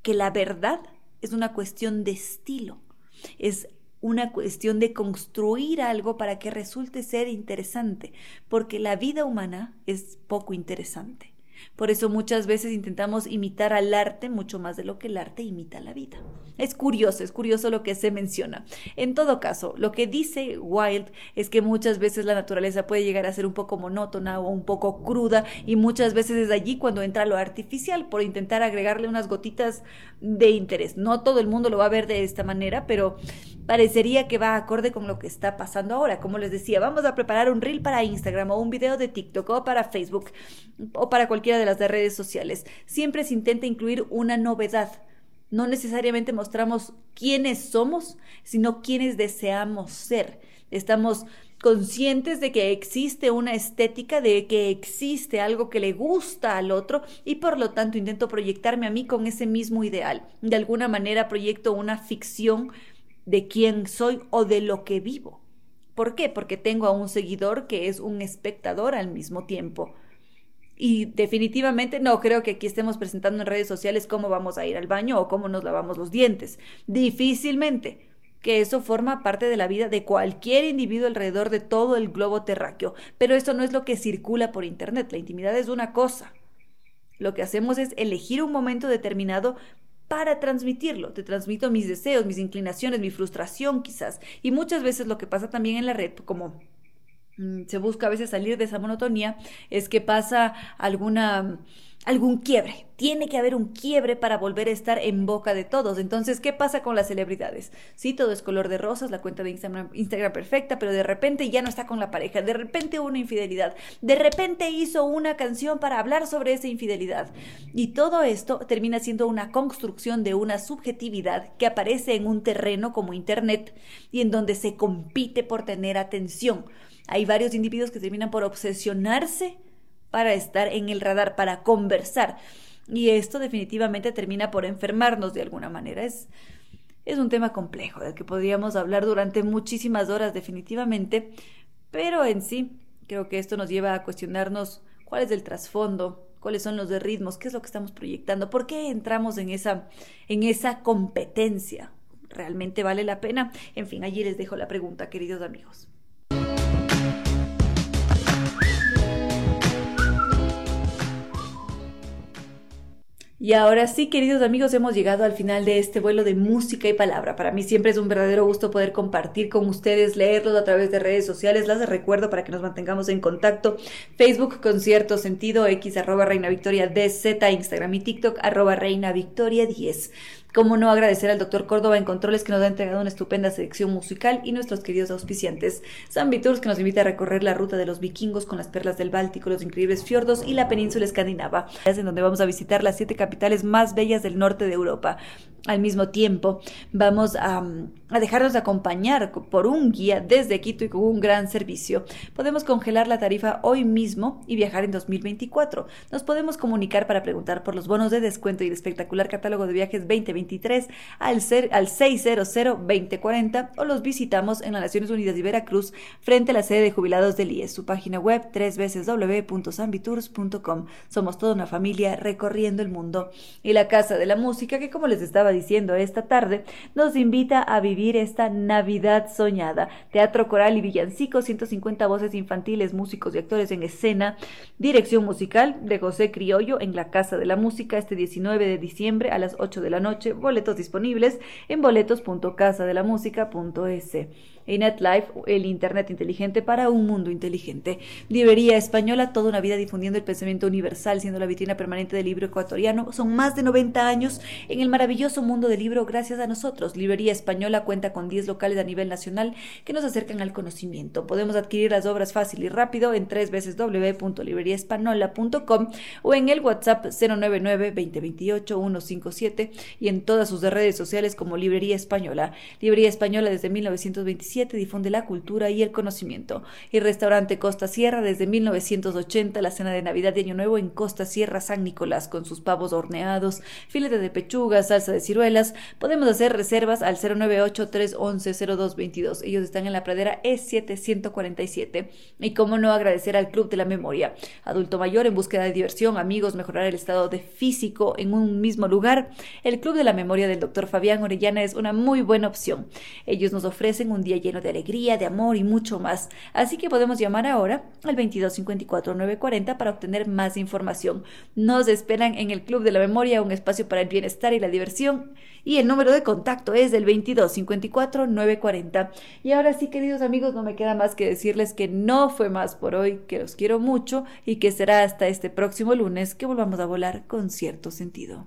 que la verdad es una cuestión de estilo, es una cuestión de construir algo para que resulte ser interesante, porque la vida humana es poco interesante. Por eso muchas veces intentamos imitar al arte mucho más de lo que el arte imita a la vida. Es curioso, es curioso lo que se menciona. En todo caso, lo que dice Wilde es que muchas veces la naturaleza puede llegar a ser un poco monótona o un poco cruda y muchas veces es allí cuando entra lo artificial por intentar agregarle unas gotitas de interés. No todo el mundo lo va a ver de esta manera, pero parecería que va acorde con lo que está pasando ahora. Como les decía, vamos a preparar un reel para Instagram o un video de TikTok o para Facebook o para cualquiera de las redes sociales. Siempre se intenta incluir una novedad. No necesariamente mostramos quiénes somos, sino quiénes deseamos ser. Estamos conscientes de que existe una estética, de que existe algo que le gusta al otro y por lo tanto intento proyectarme a mí con ese mismo ideal. De alguna manera proyecto una ficción de quién soy o de lo que vivo. ¿Por qué? Porque tengo a un seguidor que es un espectador al mismo tiempo. Y definitivamente no creo que aquí estemos presentando en redes sociales cómo vamos a ir al baño o cómo nos lavamos los dientes. Difícilmente que eso forma parte de la vida de cualquier individuo alrededor de todo el globo terráqueo. Pero esto no es lo que circula por Internet. La intimidad es una cosa. Lo que hacemos es elegir un momento determinado para transmitirlo. Te transmito mis deseos, mis inclinaciones, mi frustración quizás. Y muchas veces lo que pasa también en la red, como se busca a veces salir de esa monotonía, es que pasa alguna algún quiebre. Tiene que haber un quiebre para volver a estar en boca de todos. Entonces, ¿qué pasa con las celebridades? Sí, todo es color de rosas, la cuenta de Instagram, Instagram perfecta, pero de repente ya no está con la pareja, de repente una infidelidad, de repente hizo una canción para hablar sobre esa infidelidad. Y todo esto termina siendo una construcción de una subjetividad que aparece en un terreno como Internet y en donde se compite por tener atención. Hay varios individuos que terminan por obsesionarse para estar en el radar, para conversar. Y esto definitivamente termina por enfermarnos de alguna manera. Es, es un tema complejo del que podríamos hablar durante muchísimas horas definitivamente, pero en sí creo que esto nos lleva a cuestionarnos cuál es el trasfondo, cuáles son los de ritmos, qué es lo que estamos proyectando, por qué entramos en esa, en esa competencia. ¿Realmente vale la pena? En fin, allí les dejo la pregunta, queridos amigos. Y ahora sí, queridos amigos, hemos llegado al final de este vuelo de música y palabra. Para mí siempre es un verdadero gusto poder compartir con ustedes, leerlos a través de redes sociales. Las recuerdo para que nos mantengamos en contacto. Facebook con cierto sentido, X arroba Reina Victoria DZ, Instagram y TikTok arroba Reina Victoria 10. Cómo no agradecer al doctor Córdoba en Controles que nos ha entregado una estupenda selección musical y nuestros queridos auspiciantes. San Tours que nos invita a recorrer la ruta de los vikingos con las perlas del Báltico, los increíbles fiordos y la península escandinava, en donde vamos a visitar las siete capitales más bellas del norte de Europa. Al mismo tiempo, vamos a, a, dejarnos acompañar por un guía desde Quito y con un gran servicio. Podemos congelar la tarifa hoy mismo y viajar en 2024. Nos podemos comunicar para preguntar por los bonos de descuento y el espectacular catálogo de viajes 2023 al, ser, al 600-2040 o los visitamos en las Naciones Unidas de Veracruz frente a la sede de jubilados del IES. Su página web www.sambitours.com. Somos toda una familia recorriendo el mundo. Y la Casa de la Música, que como les estaba diciendo esta tarde, nos invita a vivir esta Navidad soñada. Teatro coral y villancico, 150 voces infantiles, músicos y actores en escena. Dirección musical de José Criollo en la Casa de la Música este 19 de diciembre a las 8 de la noche. Boletos disponibles en boletos.casadelamusica.es y NetLife, el Internet inteligente para un mundo inteligente. Librería Española, toda una vida difundiendo el pensamiento universal, siendo la vitrina permanente del libro ecuatoriano. Son más de 90 años en el maravilloso mundo del libro gracias a nosotros. Librería Española cuenta con 10 locales a nivel nacional que nos acercan al conocimiento. Podemos adquirir las obras fácil y rápido en tres veces www.libreriaespanola.com o en el WhatsApp 099 2028 157 y en todas sus redes sociales como Librería Española. Librería Española desde 1925 difunde la cultura y el conocimiento. Y restaurante Costa Sierra desde 1980, la cena de Navidad de Año Nuevo en Costa Sierra San Nicolás, con sus pavos horneados, filete de pechuga, salsa de ciruelas. Podemos hacer reservas al 098-311-0222. Ellos están en la pradera E747. Y cómo no agradecer al Club de la Memoria. Adulto mayor en búsqueda de diversión, amigos, mejorar el estado de físico en un mismo lugar. El Club de la Memoria del Dr. Fabián Orellana es una muy buena opción. Ellos nos ofrecen un día lleno de alegría, de amor y mucho más. Así que podemos llamar ahora al 2254 940 para obtener más información. Nos esperan en el Club de la Memoria, un espacio para el bienestar y la diversión. Y el número de contacto es el 2254 940. Y ahora sí, queridos amigos, no me queda más que decirles que no fue más por hoy, que los quiero mucho y que será hasta este próximo lunes que volvamos a volar con cierto sentido.